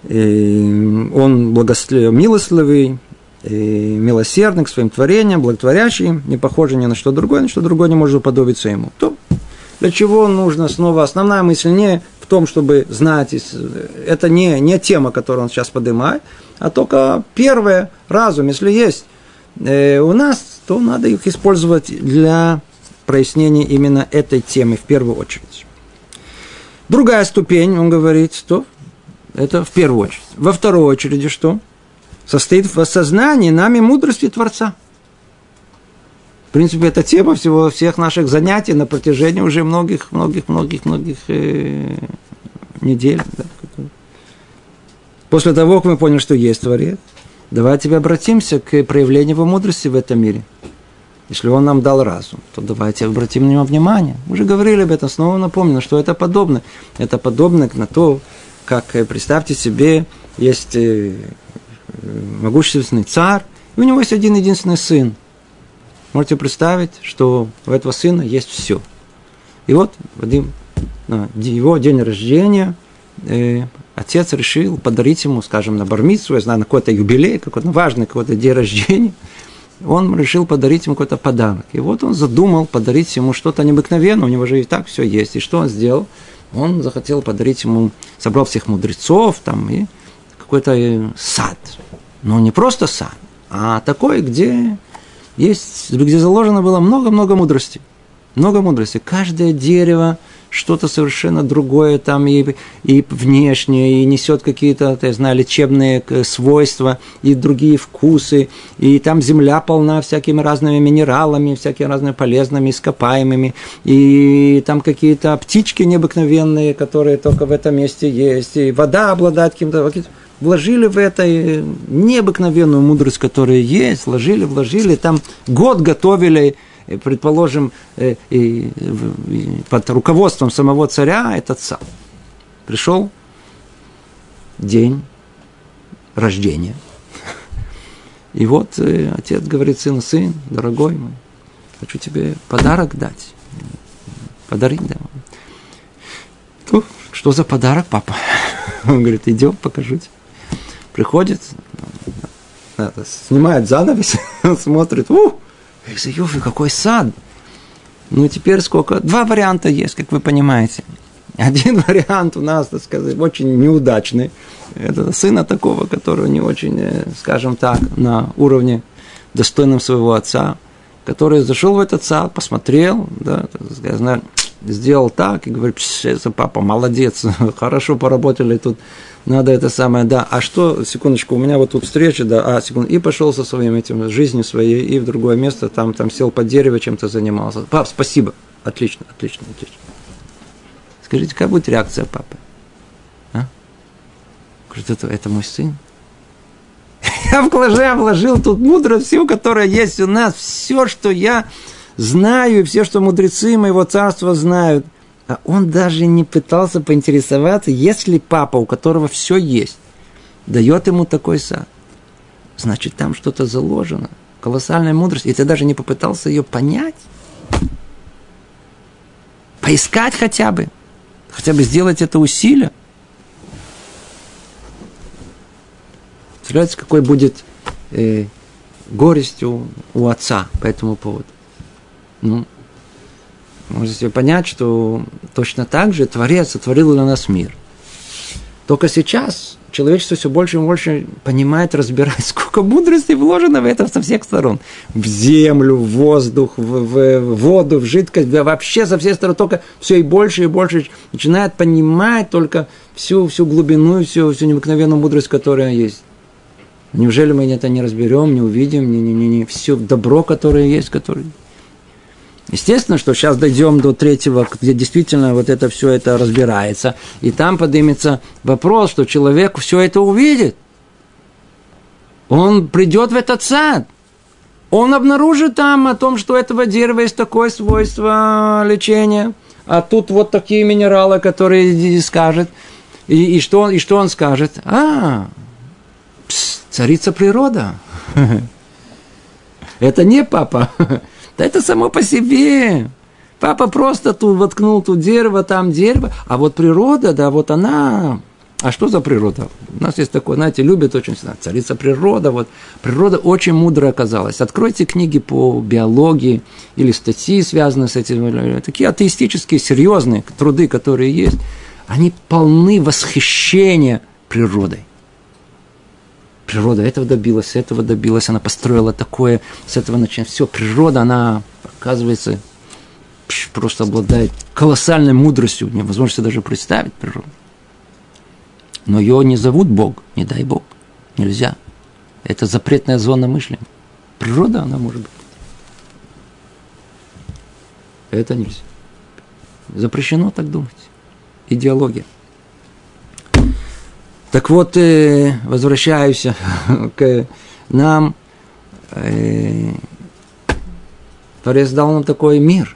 И он благослов... милостливый, и милосердный к своим творениям, благотворящий, не похожий ни на что другое, ни на что другое не может уподобиться ему. То для чего нужно снова, основная мысль не том, чтобы знать, это не, не тема, которую он сейчас поднимает, а только первое, разум, если есть э, у нас, то надо их использовать для прояснения именно этой темы в первую очередь. Другая ступень, он говорит, что это в первую очередь. Во второй очереди что? Состоит в осознании нами мудрости Творца. В принципе, это тема всего, всех наших занятий на протяжении уже многих, многих, многих, многих э, недель. Да, После того, как мы поняли, что есть Творец, давайте обратимся к проявлению его мудрости в этом мире. Если он нам дал разум, то давайте обратим на него внимание. Мы уже говорили об этом, снова напомню, что это подобно. Это подобно на то, как, э, представьте себе, есть э, могущественный царь, и у него есть один единственный сын. Можете представить, что у этого сына есть все. И вот Вадим на его день рождения э, отец решил подарить ему, скажем, на бармицу, я знаю, на какой-то юбилей, какой-то важный какой-то день рождения, он решил подарить ему какой-то подарок. И вот он задумал подарить ему что-то необыкновенное, у него же и так все есть. И что он сделал? Он захотел подарить ему, собрал всех мудрецов там и какой-то э, сад. Но не просто сад, а такой, где есть, где заложено было много-много мудрости. Много мудрости. Каждое дерево – что-то совершенно другое там и, и внешнее, и несет какие-то, я знаю, лечебные свойства, и другие вкусы, и там земля полна всякими разными минералами, всякими разными полезными ископаемыми, и там какие-то птички необыкновенные, которые только в этом месте есть, и вода обладает каким-то вложили в это необыкновенную мудрость, которая есть, вложили, вложили, там год готовили предположим, э, под руководством самого царя этот сам. Пришел день рождения. И вот э, отец говорит сыну, сын, дорогой мой, хочу тебе подарок дать. Подарить, да. Ну, что за подарок, папа? [LAUGHS] Он говорит, идем, покажу тебе. Приходит, снимает занавес, [LAUGHS] смотрит, ух, Юфи, какой сад! Ну, теперь сколько? Два варианта есть, как вы понимаете. Один [LAUGHS] вариант у нас, так сказать, очень неудачный. Это сына такого, которого не очень, э, скажем так, на уровне достойном своего отца, который зашел в этот сад, посмотрел, да, так сказать, сделал так и говорит, папа, молодец, [LAUGHS] хорошо поработали тут надо это самое, да, а что, секундочку, у меня вот тут встреча, да, а, секунду, и пошел со своим этим, жизнью своей, и в другое место, там, там сел под дерево, чем-то занимался. Пап, спасибо, отлично, отлично, отлично. Скажите, какая будет реакция папы? А? Говорит, это, это мой сын. [LAUGHS] Я вложил, вложил тут мудрость всю, которая есть у нас, все, что я знаю, и все, что мудрецы моего царства знают. А он даже не пытался поинтересоваться, если папа, у которого все есть, дает ему такой сад. Значит, там что-то заложено. Колоссальная мудрость. И ты даже не попытался ее понять. Поискать хотя бы. Хотя бы сделать это усилие. Представляете, какой будет э, горесть у, у отца по этому поводу. Ну, можете понять, что точно так же Творец сотворил для нас мир. Только сейчас человечество все больше и больше понимает, разбирает, [LAUGHS] сколько мудрости вложено в это со всех сторон. В землю, в воздух, в, в, в воду, в жидкость, вообще со всех сторон только все и больше и больше начинает понимать только всю, всю глубину, всю, всю необыкновенную мудрость, которая есть. Неужели мы это не разберем, не увидим, не, не, не, не все добро, которое есть, которое... Естественно, что сейчас дойдем до третьего, где действительно вот это все это разбирается, и там поднимется вопрос, что человек все это увидит. Он придет в этот сад, он обнаружит там о том, что у этого дерева есть такое свойство лечения, а тут вот такие минералы, которые скажет, и, и, что, и что он скажет? А, царица природа. [LAUGHS] Это не папа. [LAUGHS] Да это само по себе. Папа просто тут воткнул тут дерево, там дерево. А вот природа, да, вот она... А что за природа? У нас есть такое, знаете, любят очень сильно. Царица природа. Вот. Природа очень мудрая оказалась. Откройте книги по биологии или статьи, связанные с этим. Такие атеистические, серьезные труды, которые есть. Они полны восхищения природой природа этого добилась, этого добилась, она построила такое, с этого начинает. Все, природа, она, оказывается, просто обладает колоссальной мудростью, невозможно себе даже представить природу. Но ее не зовут Бог, не дай Бог, нельзя. Это запретная зона мышления. Природа, она может быть. Это нельзя. Запрещено так думать. Идеология. Так вот, э, возвращаюсь [LAUGHS] к нам. Э, Творец дал нам такой мир,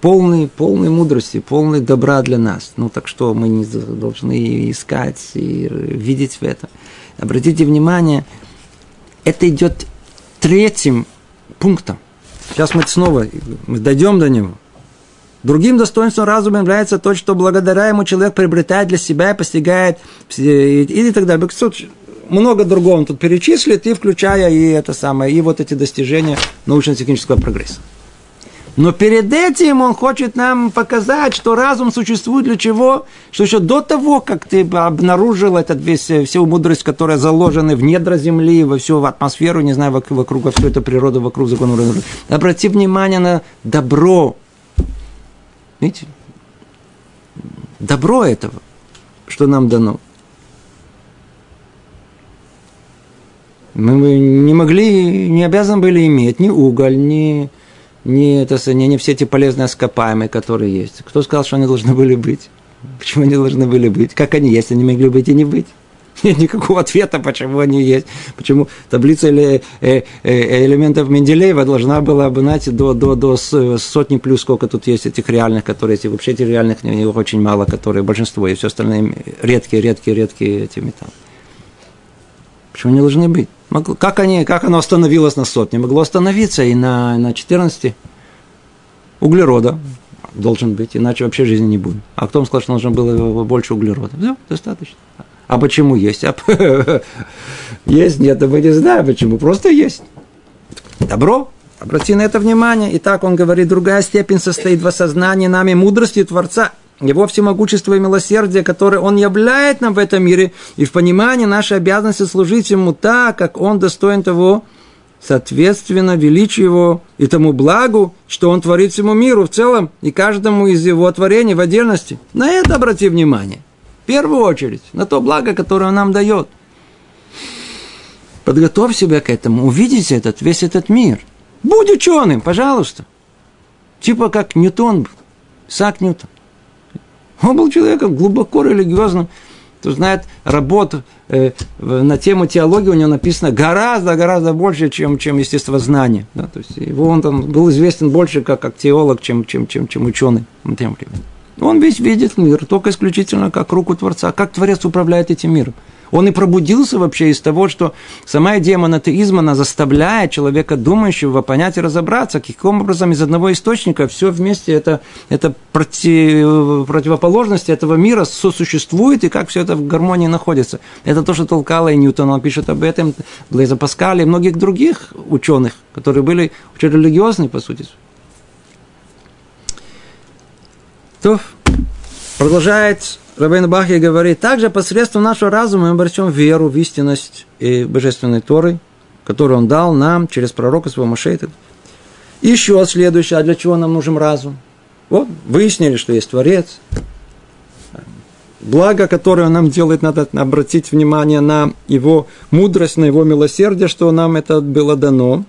полный, полный мудрости, полный добра для нас. Ну так что мы не должны искать и видеть в этом. Обратите внимание, это идет третьим пунктом. Сейчас мы снова мы дойдем до него. Другим достоинством разума является то, что благодаря ему человек приобретает для себя и постигает и, и так далее. Много другого он тут перечислит, и включая и это самое, и вот эти достижения научно-технического прогресса. Но перед этим он хочет нам показать, что разум существует для чего? Что еще до того, как ты обнаружил этот весь, всю мудрость, которая заложена в недра земли, во всю атмосферу, не знаю, вокруг, во всю эту природу, вокруг закона. Обрати внимание на добро, Видите? Добро этого, что нам дано. Мы не могли, не обязаны были иметь ни уголь, ни, ни, это, ни, ни все эти полезные ископаемые, которые есть. Кто сказал, что они должны были быть? Почему они должны были быть? Как они есть? Они могли быть и не быть. [LAUGHS] Нет никакого ответа, почему они есть. Почему таблица э, э, элементов Менделеева должна была бы, знаете, до, до, до сотни плюс, сколько тут есть этих реальных, которые эти, вообще этих реальных не очень мало, которые большинство, и все остальные редкие, редкие, редкие эти металлы. Почему они должны быть? Как, они, как оно остановилось на сотне? Могло остановиться и на, на 14 углерода должен быть, иначе вообще жизни не будет. А кто вам сказал, что нужно было больше углерода? Все, достаточно. А почему есть? А, [LAUGHS] есть, нет, мы не знаем почему, просто есть. Добро, обрати на это внимание. Итак, он говорит, другая степень состоит в осознании нами мудрости Творца, его всемогущества и милосердия, которое Он являет нам в этом мире, и в понимании нашей обязанности служить Ему так, как Он достоин того, соответственно, величию Его и тому благу, что Он творит всему миру в целом и каждому из Его творений в отдельности. На это обрати внимание первую очередь на то благо, которое он нам дает. Подготовь себя к этому, увидите этот, весь этот мир. Будь ученым, пожалуйста. Типа как Ньютон был, Сак Ньютон. Он был человеком глубоко религиозным. кто знает работу э, на тему теологии, у него написано гораздо-гораздо больше, чем, чем естествознание. Да? То есть его он там был известен больше как, как теолог, чем, чем, чем, чем ученый на тему времени. Он весь видит мир только исключительно как руку Творца, как Творец управляет этим миром. Он и пробудился вообще из того, что сама идея монотеизма, она заставляет человека думающего понять и разобраться, каким образом из одного источника все вместе это, это против, противоположности этого мира сосуществует и как все это в гармонии находится. Это то, что толкало и Ньютон, он пишет об этом, Блейза Паскаля и многих других ученых, которые были очень религиозны, по сути. То продолжает Рабейн Бахи говорит, также посредством нашего разума мы обретем веру в истинность и божественной Торы, которую он дал нам через пророка своего Машейта. Еще следующее, а для чего нам нужен разум? Вот, выяснили, что есть Творец. Благо, которое он нам делает, надо обратить внимание на его мудрость, на его милосердие, что нам это было дано.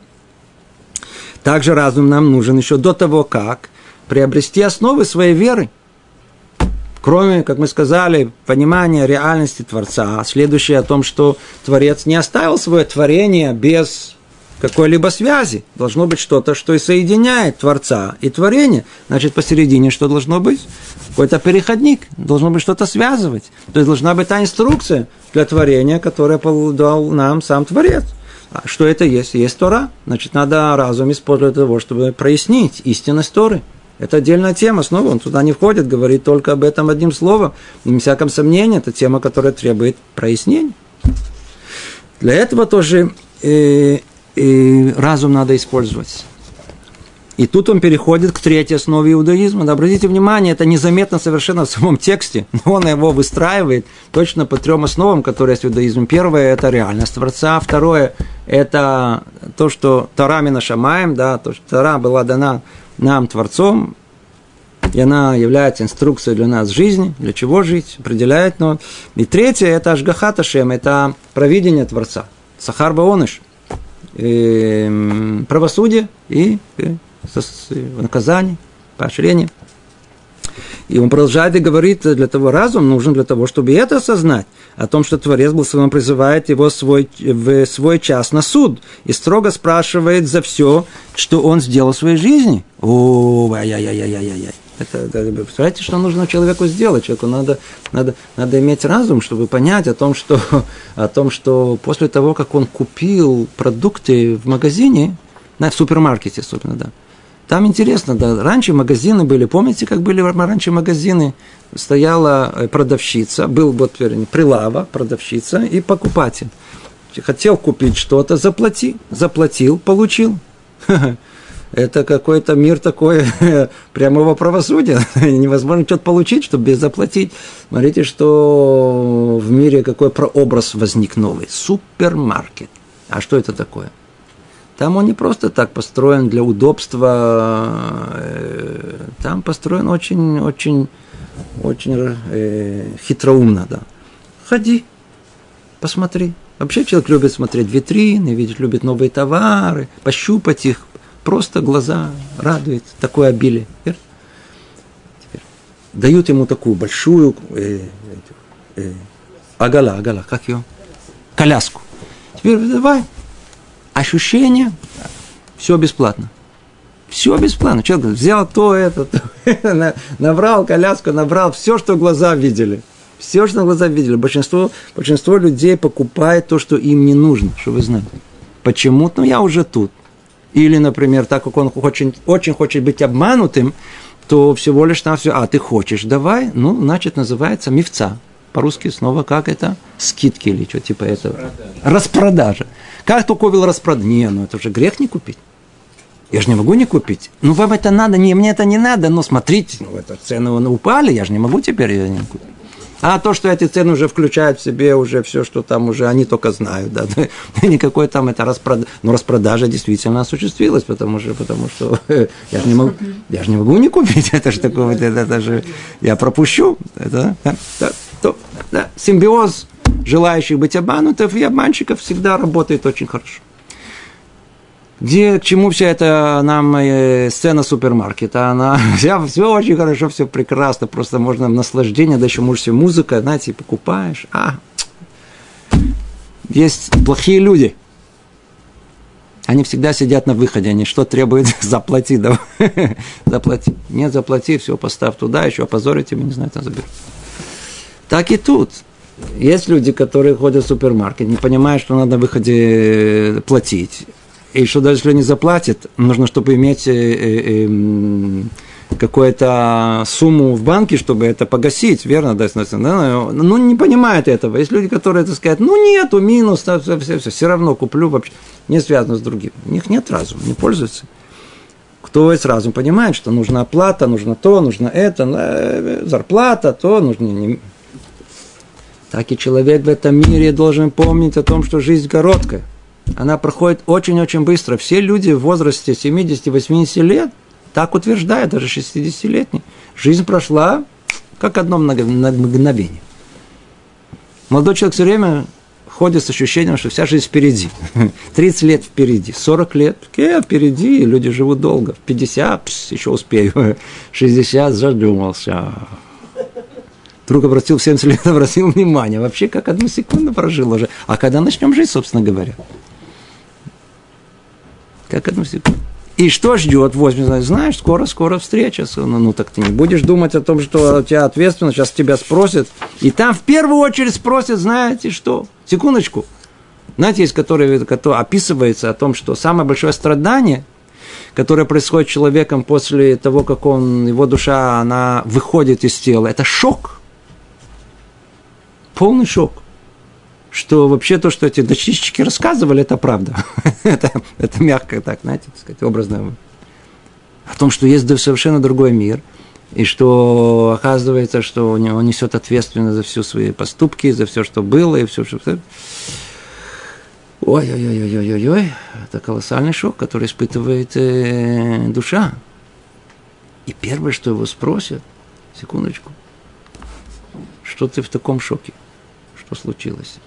Также разум нам нужен еще до того, как приобрести основы своей веры – Кроме, как мы сказали, понимания реальности Творца, следующее о том, что Творец не оставил свое творение без какой-либо связи. Должно быть что-то, что и соединяет Творца и творение. Значит, посередине что должно быть? Какой-то переходник. Должно быть что-то связывать. То есть должна быть та инструкция для творения, которая дал нам сам Творец. А что это есть? Есть Тора. Значит, надо разум использовать для того, чтобы прояснить истинность Торы. Это отдельная тема, снова он туда не входит, говорит только об этом одним словом. Не всяком сомнении, это тема, которая требует прояснения. Для этого тоже э, э, разум надо использовать. И тут он переходит к третьей основе иудаизма. Да, обратите внимание, это незаметно совершенно в самом тексте, [LAUGHS] но он его выстраивает точно по трем основам, которые есть в иудаизме. Первое – это реальность Творца. Второе – это то, что Тора Минашамаем, да, то, что Тора была дана нам, Творцом, и она является инструкцией для нас жизни, для чего жить, определяет. Но... И третье – это Ашгахата Шем, это провидение Творца, Сахар Баоныш, правосудие и, и наказание, поощрение. И он продолжает и говорит, для того разум нужен для того, чтобы это осознать, о том, что Творец своим призывает его свой, в свой час на суд и строго спрашивает за все, что он сделал в своей жизни. О, ай-яй-яй-яй-яй-яй. Это, это, представляете, что нужно человеку сделать? Человеку надо, надо, надо иметь разум, чтобы понять о том, что, о том, что после того, как он купил продукты в магазине, на, в супермаркете, особенно, да, там интересно, да, раньше магазины были, помните, как были раньше магазины? Стояла э, продавщица, был вот прилава, продавщица и покупатель. Хотел купить что-то, заплати, заплатил, получил. [LAUGHS] Это какой-то мир такой [LAUGHS] прямого правосудия. [LAUGHS] Невозможно что-то получить, чтобы без заплатить. Смотрите, что в мире какой прообраз возник новый. Супермаркет. А что это такое? Там он не просто так построен для удобства, э, там построен очень, очень, очень э, хитроумно, да. Ходи, посмотри. Вообще человек любит смотреть витрины, видеть, любит новые товары, пощупать их. Просто глаза радует такое обилие. Теперь дают ему такую большую э, э, агала, агала, как ее? Коляску. Теперь давай, ощущение, все бесплатно. Все бесплатно. Человек взял то, это, то, [LAUGHS] набрал коляску, набрал все, что глаза видели. Все, что глаза видели. Большинство, большинство людей покупает то, что им не нужно, что вы знаете. Почему? Ну, я уже тут. Или, например, так как он очень, очень хочет быть обманутым, то всего лишь на все, а ты хочешь, давай, ну, значит, называется мифца. По-русски снова как это? Скидки или что типа этого. Распродажа. Распродажа. Как ты купил распродажу? Не, ну это же грех не купить. Я же не могу не купить. Ну, вам это надо, не, мне это не надо, но смотрите, ну, это цены упали, я же не могу теперь ее не купить. А то, что эти цены уже включают в себе уже все, что там уже они только знают, да, [LAUGHS] никакой там это распродажа, ну распродажа действительно осуществилась, потому что, потому что [LAUGHS] я же не могу, я же не могу не купить, [LAUGHS] это же такое, это, это же я пропущу, это, да, то, да, симбиоз желающих быть обманутых и обманщиков всегда работает очень хорошо. Где, к чему вся эта нам э, сцена супермаркета? Она [LAUGHS] вся, все очень хорошо, все прекрасно, просто можно наслаждение, да еще можешь себе музыка, знаете, покупаешь. А, есть плохие люди. Они всегда сидят на выходе, они что требуют? [LAUGHS] Заплати, да? [LAUGHS] заплати. Нет, заплати, все, поставь туда, еще опозорите меня, не знаю, там заберу. Так и тут. Есть люди, которые ходят в супермаркет, не понимают, что надо на выходе э, платить. И что даже если не заплатят, нужно, чтобы иметь э, э, эм, какую-то сумму в банке, чтобы это погасить, верно? Да, ну, не понимают этого. Есть люди, которые, так сказать, ну, нету, минус, все, все, все, все равно куплю, вообще не связано с другим. У них нет разума, не пользуются. Кто есть разум, понимает, что нужна оплата, нужно то, нужно это, зарплата, то, нужно так и человек в этом мире должен помнить о том, что жизнь короткая. Она проходит очень-очень быстро. Все люди в возрасте 70-80 лет так утверждают, даже 60-летние. Жизнь прошла как одно мгновение. Молодой человек все время ходит с ощущением, что вся жизнь впереди. [LAUGHS] 30 лет впереди, 40 лет э, впереди, люди живут долго. В 50 пс, еще успею, [LAUGHS] 60 задумался вдруг обратил в 70 лет, обратил внимание. Вообще, как одну секунду прожил уже. А когда начнем жить, собственно говоря? Как одну секунду. И что ждет 80? Знаешь, скоро-скоро встреча. Ну, ну, так ты не будешь думать о том, что у тебя ответственность, сейчас тебя спросят. И там в первую очередь спросят, знаете что? Секундочку. Знаете, есть который, который описывается о том, что самое большое страдание, которое происходит с человеком после того, как он, его душа, она выходит из тела, это шок – полный шок, что вообще то, что эти дощечки рассказывали, это правда. [LAUGHS] это, это мягко так, знаете, так сказать, образно. О том, что есть совершенно другой мир, и что оказывается, что он несет ответственность за все свои поступки, за все, что было, и все, что... Ой-ой-ой-ой-ой-ой, это колоссальный шок, который испытывает э, душа. И первое, что его спросят, секундочку, что ты в таком шоке? Что случилось?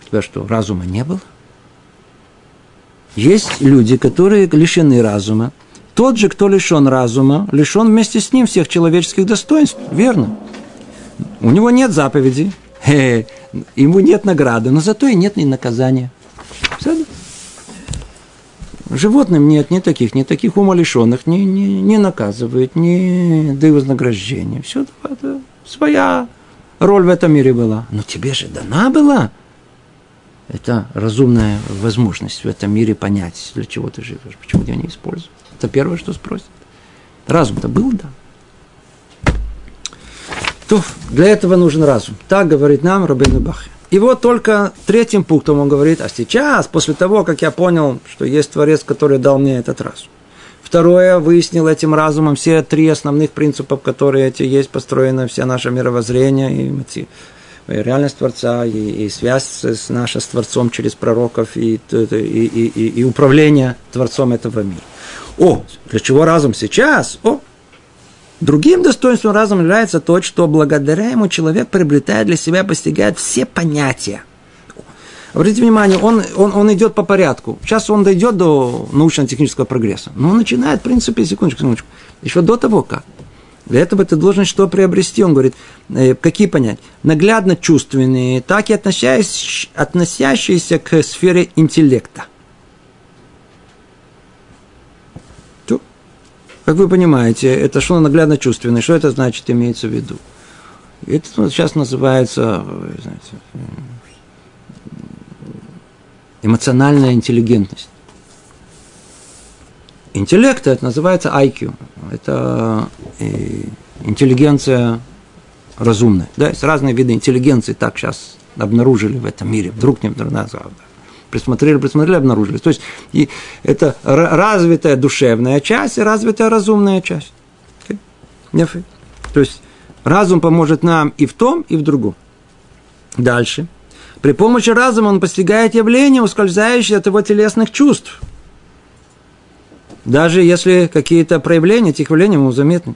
У тебя что, разума не было? Есть люди, которые лишены разума. Тот же, кто лишен разума, лишен вместе с ним всех человеческих достоинств. Верно. У него нет заповеди, ему нет награды, но зато и нет ни наказания. Все. Животным нет ни таких, ни таких умалишенных, не, не, не наказывают, не дают вознаграждения. Все это своя роль в этом мире была. Но тебе же дана была. Это разумная возможность в этом мире понять, для чего ты живешь, почему тебя не используют. Это первое, что спросят. Разум-то был, да. То для этого нужен разум. Так говорит нам Рабейну Бах. И вот только третьим пунктом он говорит, а сейчас, после того, как я понял, что есть Творец, который дал мне этот разум, Второе, выяснил этим разумом все три основных принципа, которые эти есть, построено вся наше мировоззрение и, и реальность Творца, и, и связь с, наша с Творцом через пророков, и, и, и, и управление Творцом этого мира. О, для чего разум сейчас? О, Другим достоинством разума является то, что благодаря ему человек приобретает для себя, постигает все понятия – Обратите внимание, он, он, он идет по порядку. Сейчас он дойдет до научно-технического прогресса. Но он начинает, в принципе, секундочку, секундочку, еще до того как. Для этого ты должен что приобрести? Он говорит, э, какие понятия? Наглядно чувственные, так и относящиеся, относящиеся к сфере интеллекта. Как вы понимаете, это что наглядно чувственное, что это значит, имеется в виду? Это ну, сейчас называется, знаете, эмоциональная интеллигентность. Интеллект это называется IQ. Это э, интеллигенция разумная. Да, есть разные виды интеллигенции так сейчас обнаружили в этом мире. Вдруг не присмотрели, присмотрели, обнаружили. То есть и это развитая душевная часть и развитая разумная часть. Okay? То есть разум поможет нам и в том, и в другом. Дальше – при помощи разума он постигает явления, ускользающие от его телесных чувств. Даже если какие-то проявления этих явлений ему заметны.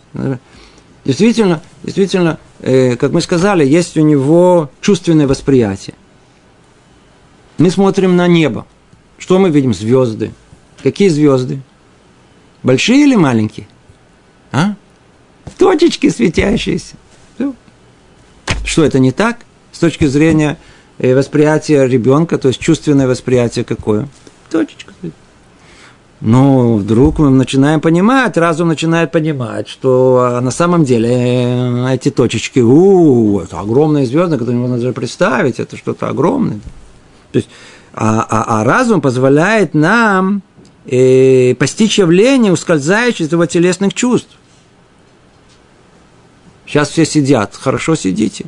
Действительно, действительно, э, как мы сказали, есть у него чувственное восприятие. Мы смотрим на небо. Что мы видим? Звезды. Какие звезды? Большие или маленькие? А? Точечки светящиеся. Что это не так? С точки зрения э, восприятия ребенка, то есть чувственное восприятие какое? Точечка. Но вдруг мы начинаем понимать, разум начинает понимать, что а, на самом деле э, эти точечки, у, это огромные звезды, которые можно даже представить, это что-то огромное. То есть, а, а, а разум позволяет нам э, постичь явление, ускользающее из его телесных чувств. Сейчас все сидят, хорошо сидите.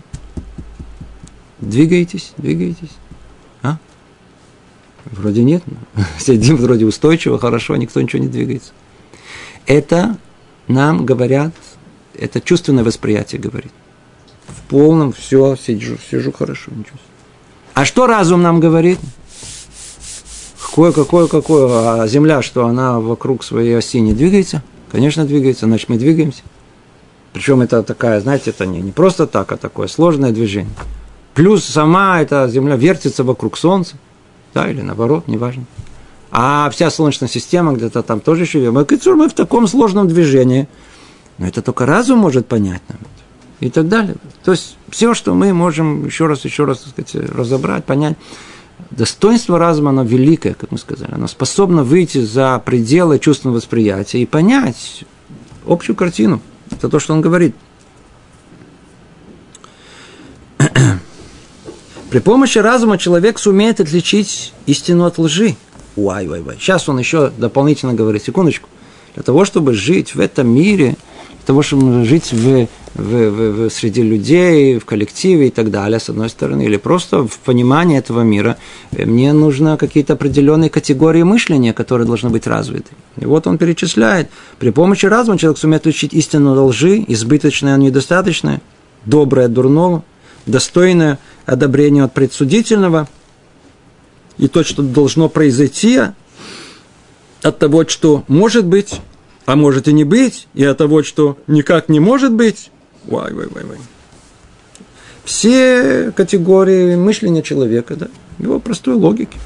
Двигайтесь, двигайтесь. Вроде нет. [LAUGHS] Сидим вроде устойчиво, хорошо, никто ничего не двигается. Это нам говорят, это чувственное восприятие говорит. В полном все, сижу, сижу хорошо, ничего. А что разум нам говорит? Какое, какое, какое? А Земля, что она вокруг своей оси не двигается? Конечно, двигается, значит, мы двигаемся. Причем это такая, знаете, это не, не просто так, а такое сложное движение. Плюс сама эта Земля вертится вокруг Солнца да, или наоборот, неважно. А вся Солнечная система где-то там тоже живем. Мы, мы в таком сложном движении. Но это только разум может понять нам. И так далее. То есть все, что мы можем еще раз, еще раз так сказать, разобрать, понять. Достоинство разума, оно великое, как мы сказали. Оно способно выйти за пределы чувственного восприятия и понять общую картину. Это то, что он говорит. При помощи разума человек сумеет отличить истину от лжи. Уай, вай, вай. Сейчас он еще дополнительно говорит, секундочку. Для того, чтобы жить в этом мире, для того, чтобы жить в, в, в, в, среди людей, в коллективе и так далее, с одной стороны, или просто в понимании этого мира, э, мне нужно какие-то определенные категории мышления, которые должны быть развиты. И вот он перечисляет. При помощи разума человек сумеет отличить истину от лжи, избыточное от недостаточное, доброе от дурного, достойное одобрению от предсудительного, и то, что должно произойти от того, что может быть, а может и не быть, и от того, что никак не может быть. Вай, вай, вай, вай. Все категории мышления человека, да, его простой логики.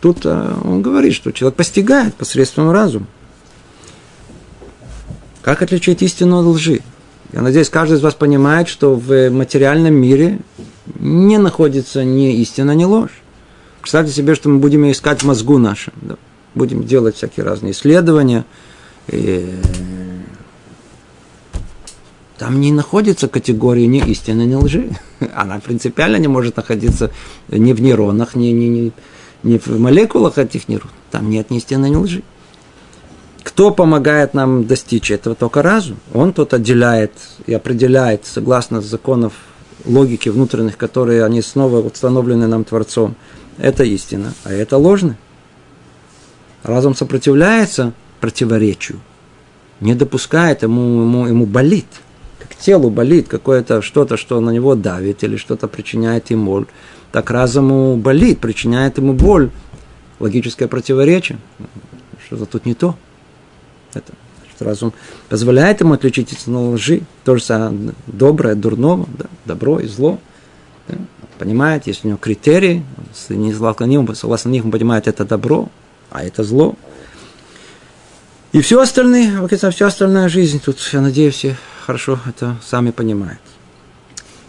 Тут а, он говорит, что человек постигает посредством разума. Как отличить истину от лжи? Я надеюсь, каждый из вас понимает, что в материальном мире не находится ни истина, ни ложь. Представьте себе, что мы будем искать в мозгу нашем. Да? Будем делать всякие разные исследования. И... Там не находится категории ни истины, ни лжи. [LAUGHS] Она принципиально не может находиться ни в нейронах, ни, ни, ни, ни в молекулах этих нейронов. Там нет ни истины, ни лжи. Кто помогает нам достичь этого? Только разум. Он тот отделяет и определяет, согласно законов логики внутренних, которые они снова установлены нам Творцом, это истина, а это ложно. Разум сопротивляется противоречию, не допускает, ему, ему, ему болит, как телу болит какое-то что-то, что на него давит или что-то причиняет ему боль, так разуму болит, причиняет ему боль. Логическое противоречие. Что-то тут не то. Это разум позволяет ему отличить истину лжи, то же самое доброе от дурного, да, добро и зло. Да, понимает, есть у него критерии, не согласно них он понимает, это добро, а это зло. И все остальное, вся остальная жизнь, тут, я надеюсь, все хорошо это сами понимают.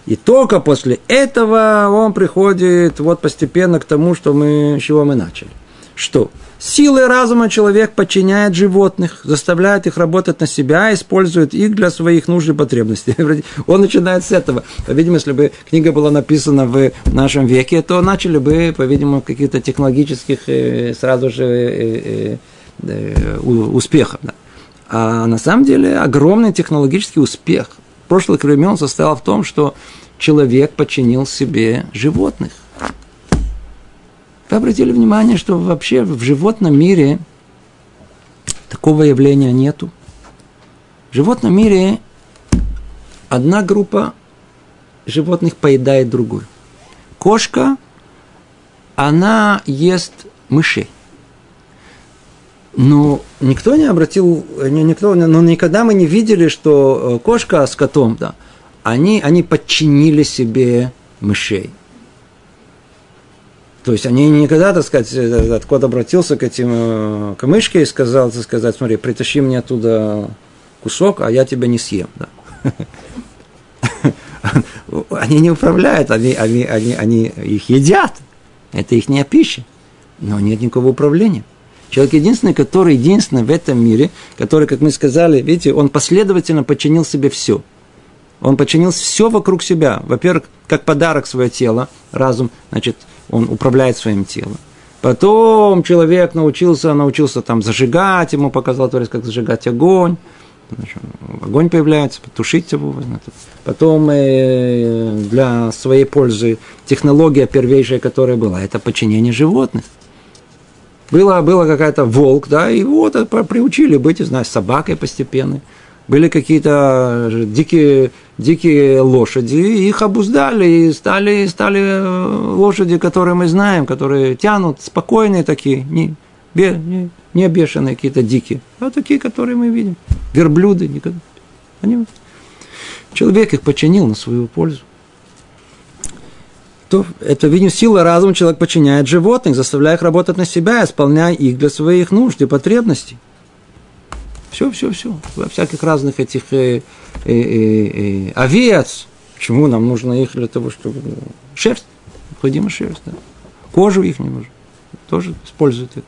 И только после этого он приходит вот постепенно к тому, что мы, с чего мы начали. Что? Силой разума человек подчиняет животных, заставляет их работать на себя, использует их для своих нужд и потребностей. [LAUGHS] Он начинает с этого. По-видимому, если бы книга была написана в нашем веке, то начали бы, по-видимому, каких-то технологических э, сразу же э, э, успехов. А на самом деле огромный технологический успех прошлых времен состоял в том, что человек подчинил себе животных – вы обратили внимание, что вообще в животном мире такого явления нету. В животном мире одна группа животных поедает другую. Кошка, она ест мышей. Но никто не обратил, никто, но никогда мы не видели, что э, кошка с котом, да, они, они подчинили себе мышей. То есть они никогда, так сказать, этот кот обратился к этим э, к мышке и сказал, так сказать, смотри, притащи мне оттуда кусок, а я тебя не съем. Да. [LAUGHS] Они не управляют, они, они, они, они их едят. Это их пища. Но нет никакого управления. Человек единственный, который единственный в этом мире, который, как мы сказали, видите, он последовательно подчинил себе все. Он подчинил все вокруг себя. Во-первых, как подарок свое тело, разум, значит, он управляет своим телом. Потом человек научился, научился там зажигать, ему показал Творец, как зажигать огонь. Огонь появляется, потушить его. Потом э, для своей пользы технология первейшая, которая была, это подчинение животных. Была, была какая-то волк, да, и вот приучили быть, знаешь, собакой постепенно. Были какие-то дикие, дикие лошади, их обуздали, и стали, стали э, лошади, которые мы знаем, которые тянут, спокойные такие, не, не, не бешеные какие-то дикие, а такие, которые мы видим. Верблюды, никогда. Они, человек их починил на свою пользу то это, видим, сила разума человек подчиняет животных, заставляя их работать на себя, исполняя их для своих нужд и потребностей. Все, все, все. Во всяких разных этих э, э, э, э, овец. Почему нам нужно их для того, чтобы... Шерсть. Необходима шерсть, да. Кожу их не нужно. Тоже используют это.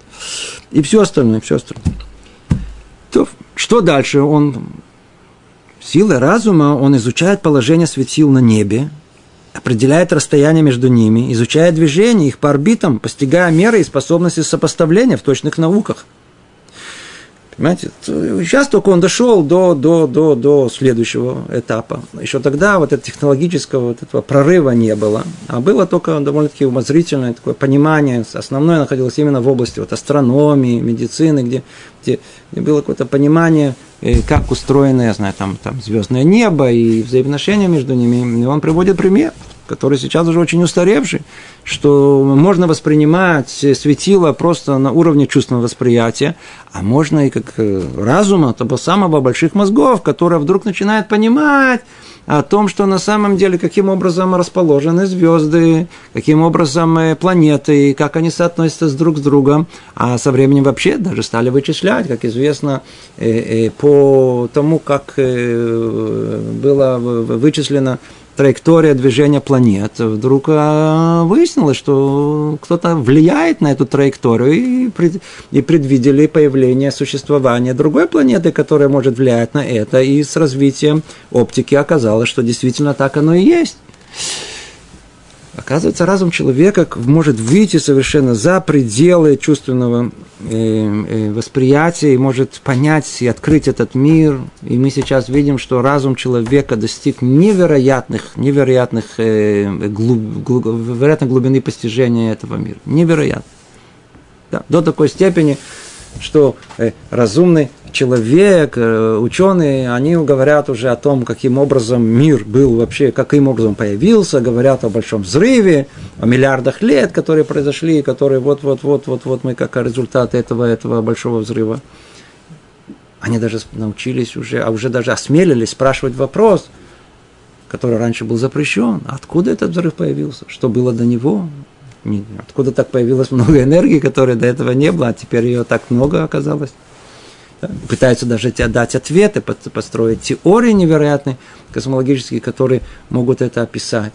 И все остальное, все остальное. То, что дальше? Он силой разума, он изучает положение светил на небе, определяет расстояние между ними, изучает движение их по орбитам, постигая меры и способности сопоставления в точных науках. Понимаете, сейчас только он дошел до, до, до, до следующего этапа. Еще тогда вот этого технологического вот этого прорыва не было, а было только довольно-таки умозрительное такое понимание. Основное находилось именно в области вот астрономии, медицины, где, где, где было какое-то понимание как устроено, я знаю, там, там звездное небо и взаимоотношения между ними. И он приводит пример, который сейчас уже очень устаревший, что можно воспринимать светило просто на уровне чувственного восприятия, а можно и как э, разума, того самого больших мозгов, которое вдруг начинает понимать, о том, что на самом деле, каким образом расположены звезды, каким образом э, планеты, как они соотносятся с друг с другом. А со временем вообще даже стали вычислять, как известно, э, по тому, как было вычислено траектория движения планет, вдруг а, выяснилось, что кто-то влияет на эту траекторию и, пред, и предвидели появление существования другой планеты, которая может влиять на это. И с развитием оптики оказалось, что действительно так оно и есть. Оказывается, разум человека может выйти совершенно за пределы чувственного э, э, восприятия и может понять и открыть этот мир. И мы сейчас видим, что разум человека достиг невероятных, невероятных, э, глуб, глубины постижения этого мира. Невероятно. Да, до такой степени, что разумный человек, э, ученые, они говорят уже о том, каким образом мир был вообще, каким образом появился, говорят о большом взрыве, о миллиардах лет, которые произошли, которые вот-вот-вот-вот-вот мы как результат этого, этого большого взрыва. Они даже научились уже, а уже даже осмелились спрашивать вопрос, который раньше был запрещен. Откуда этот взрыв появился? Что было до него? Откуда так появилось много энергии, которой до этого не было, а теперь ее так много оказалось? Пытаются даже дать ответы, построить теории невероятные, космологические, которые могут это описать.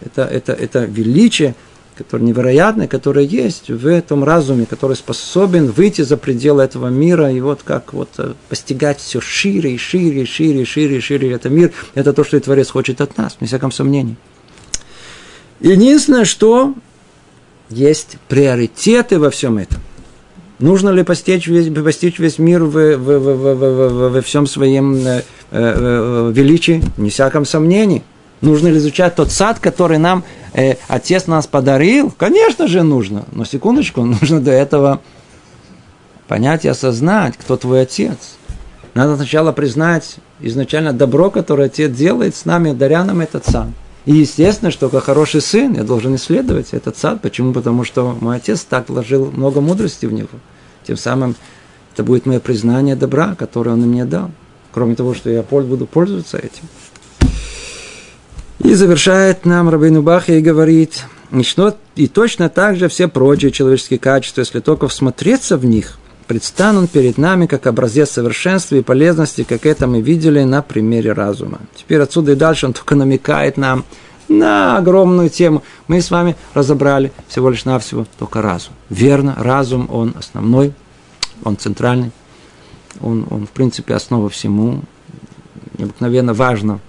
Это, это, это величие, которое невероятное, которое есть в этом разуме, который способен выйти за пределы этого мира и вот как вот э, постигать все шире и шире, шире, шире, шире. Это мир, это то, что и Творец хочет от нас, без всяком сомнении. Единственное, что есть приоритеты во всем этом. Нужно ли постичь весь, постичь весь мир в, в, в, в, в, во всем своем э, э, величии? Не всяком сомнении. Нужно ли изучать тот сад, который нам э, отец нас подарил? Конечно же нужно. Но секундочку, [LAUGHS] нужно до этого понять и осознать, кто твой отец. Надо сначала признать изначально добро, которое отец делает с нами, даря нам этот сад. И естественно, что как хороший сын я должен исследовать этот сад. Почему? Потому что мой отец так вложил много мудрости в него. Тем самым это будет мое признание добра, которое он мне дал. Кроме того, что я буду пользоваться этим. И завершает нам Рабейну Бахи и говорит, и точно так же все прочие человеческие качества, если только всмотреться в них, предстанут перед нами как образец совершенства и полезности, как это мы видели на примере разума. Теперь отсюда и дальше он только намекает нам на огромную тему. Мы с вами разобрали всего лишь навсего только разум. Верно, разум, он основной, он центральный, он, он в принципе основа всему. Необыкновенно важно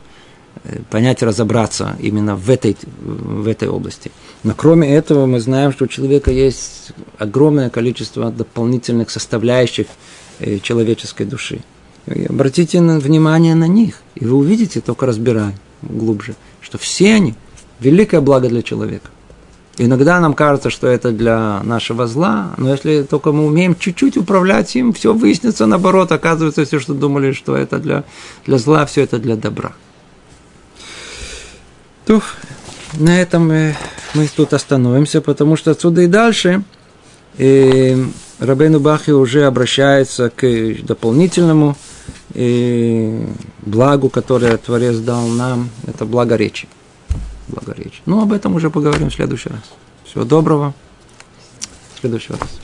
понять, разобраться именно в этой, в этой области. Но кроме этого мы знаем, что у человека есть огромное количество дополнительных составляющих э, человеческой души. И обратите внимание на них, и вы увидите, только разбирая глубже, что все они великое благо для человека. Иногда нам кажется, что это для нашего зла, но если только мы умеем чуть-чуть управлять им, все выяснится наоборот. Оказывается, все, что думали, что это для, для зла, все это для добра. То на этом мы, мы тут остановимся, потому что отсюда и дальше и Рабейну Бахи уже обращается к дополнительному и благу, которое Творец дал нам, это благо речи. Благо речи. Ну, об этом уже поговорим в следующий раз. Всего доброго. В следующий раз.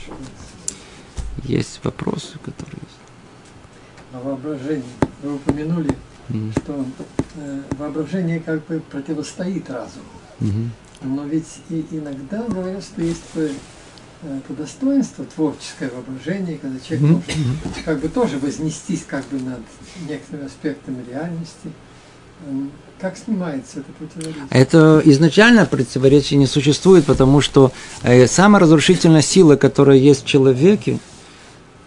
Есть вопросы, которые есть. О воображении. Вы упомянули mm. что э, воображение как бы противостоит разуму. Но ведь и иногда говорят, что есть э, это достоинство, творческое воображение, когда человек может как бы тоже вознестись как бы над некоторыми аспектами реальности. Эм, как снимается это противоречие? Это изначально противоречие не существует, потому что э, самая разрушительная сила, которая есть в человеке,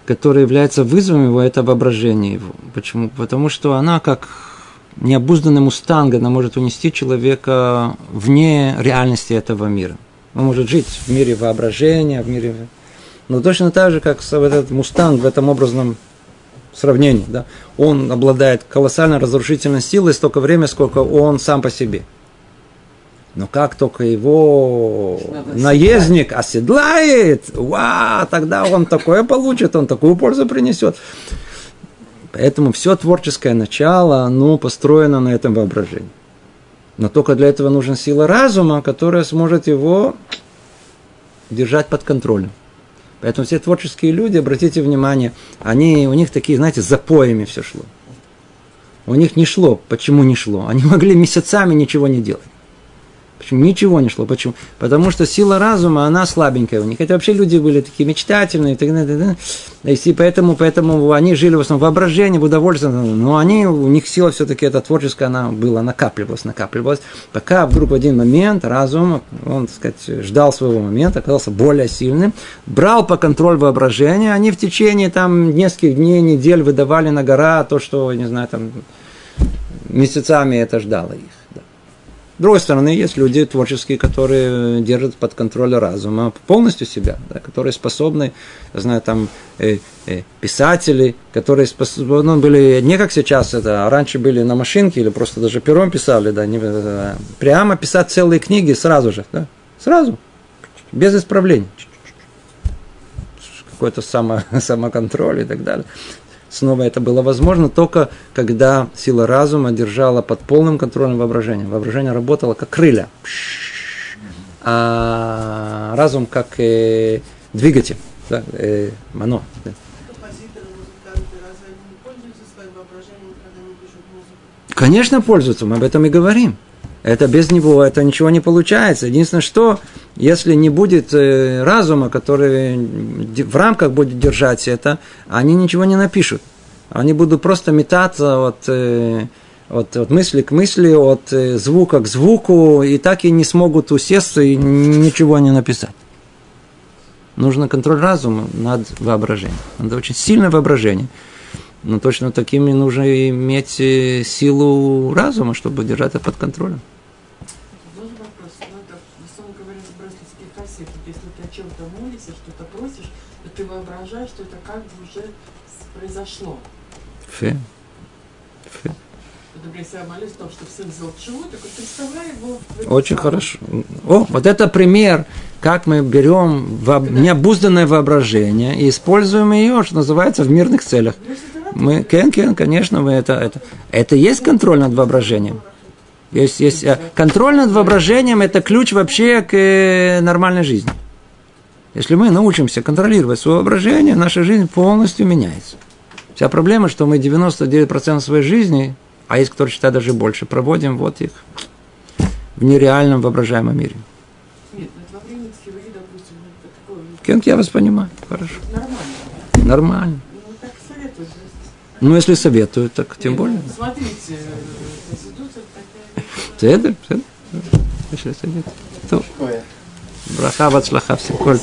которая является вызовом его, это воображение его. Почему? Потому что она как необузданный мустанг, она может унести человека вне реальности этого мира. Он может жить в мире воображения, в мире... Но точно так же, как этот мустанг в этом образном сравнении, да, он обладает колоссальной разрушительной силой столько времени, сколько он сам по себе – но как только его наездник оседлает, ва, тогда он такое получит, он такую пользу принесет. Поэтому все творческое начало, оно построено на этом воображении. Но только для этого нужна сила разума, которая сможет его держать под контролем. Поэтому все творческие люди, обратите внимание, они, у них такие, знаете, запоями все шло. У них не шло. Почему не шло? Они могли месяцами ничего не делать. Почему? Ничего не шло. Почему? Потому что сила разума, она слабенькая у них. Это вообще люди были такие мечтательные. И, так далее, и поэтому, поэтому они жили в основном воображении, в удовольствии. Но они, у них сила все-таки эта творческая, она была, накапливалась, накапливалась. Пока вдруг в один момент разум, он, так сказать, ждал своего момента, оказался более сильным, брал по контроль воображения. Они в течение там нескольких дней, недель выдавали на гора то, что, не знаю, там месяцами это ждало их. С другой стороны, есть люди творческие, которые держат под контролем разума полностью себя, да, которые способны, я знаю, там э, э, писатели, которые способны ну, были не как сейчас, это а раньше были на машинке или просто даже пером писали, да, не, э, прямо писать целые книги сразу же, да, сразу, без исправлений какой-то само, [LAUGHS] самоконтроль и так далее. Снова это было возможно только когда сила разума держала под полным контролем воображения. Воображение работало как крылья, а разум как э, двигатель, да, э, мано. Да. Конечно, пользуются, мы об этом и говорим. Это без него, это ничего не получается. Единственное, что если не будет э, разума, который в рамках будет держать это, они ничего не напишут. Они будут просто метаться от, э, от, от мысли к мысли, от э, звука к звуку, и так и не смогут усесться и ничего не написать. Нужно контроль разума над воображением. Надо очень сильное воображение. Но точно такими нужно иметь силу разума, чтобы держать это под контролем. ты воображаешь, что это как бы уже произошло. Фе. Фе. Если я молюсь о том, что сын сделал чего, так вот представляю его. Очень самом. хорошо. О, вот это пример, как мы берем во... необузданное воображение и используем ее, что называется, в мирных целях. Мы, кен, кен, конечно, мы это, это, это есть контроль над воображением. Есть, есть э, контроль над воображением – это ключ вообще к э, нормальной жизни. Если мы научимся контролировать свое воображение, наша жизнь полностью меняется. Вся проблема, что мы 99% своей жизни, а есть кто считает даже больше, проводим вот их в нереальном воображаемом мире. Нет, ну это во время допустим, это такое... Кент, я вас понимаю, хорошо. Нормально. Нормально. Ну, если советуют, так тем Нет, более. Смотрите, Конституция такая... Седер, седер. Браха, вацлаха, все, коль,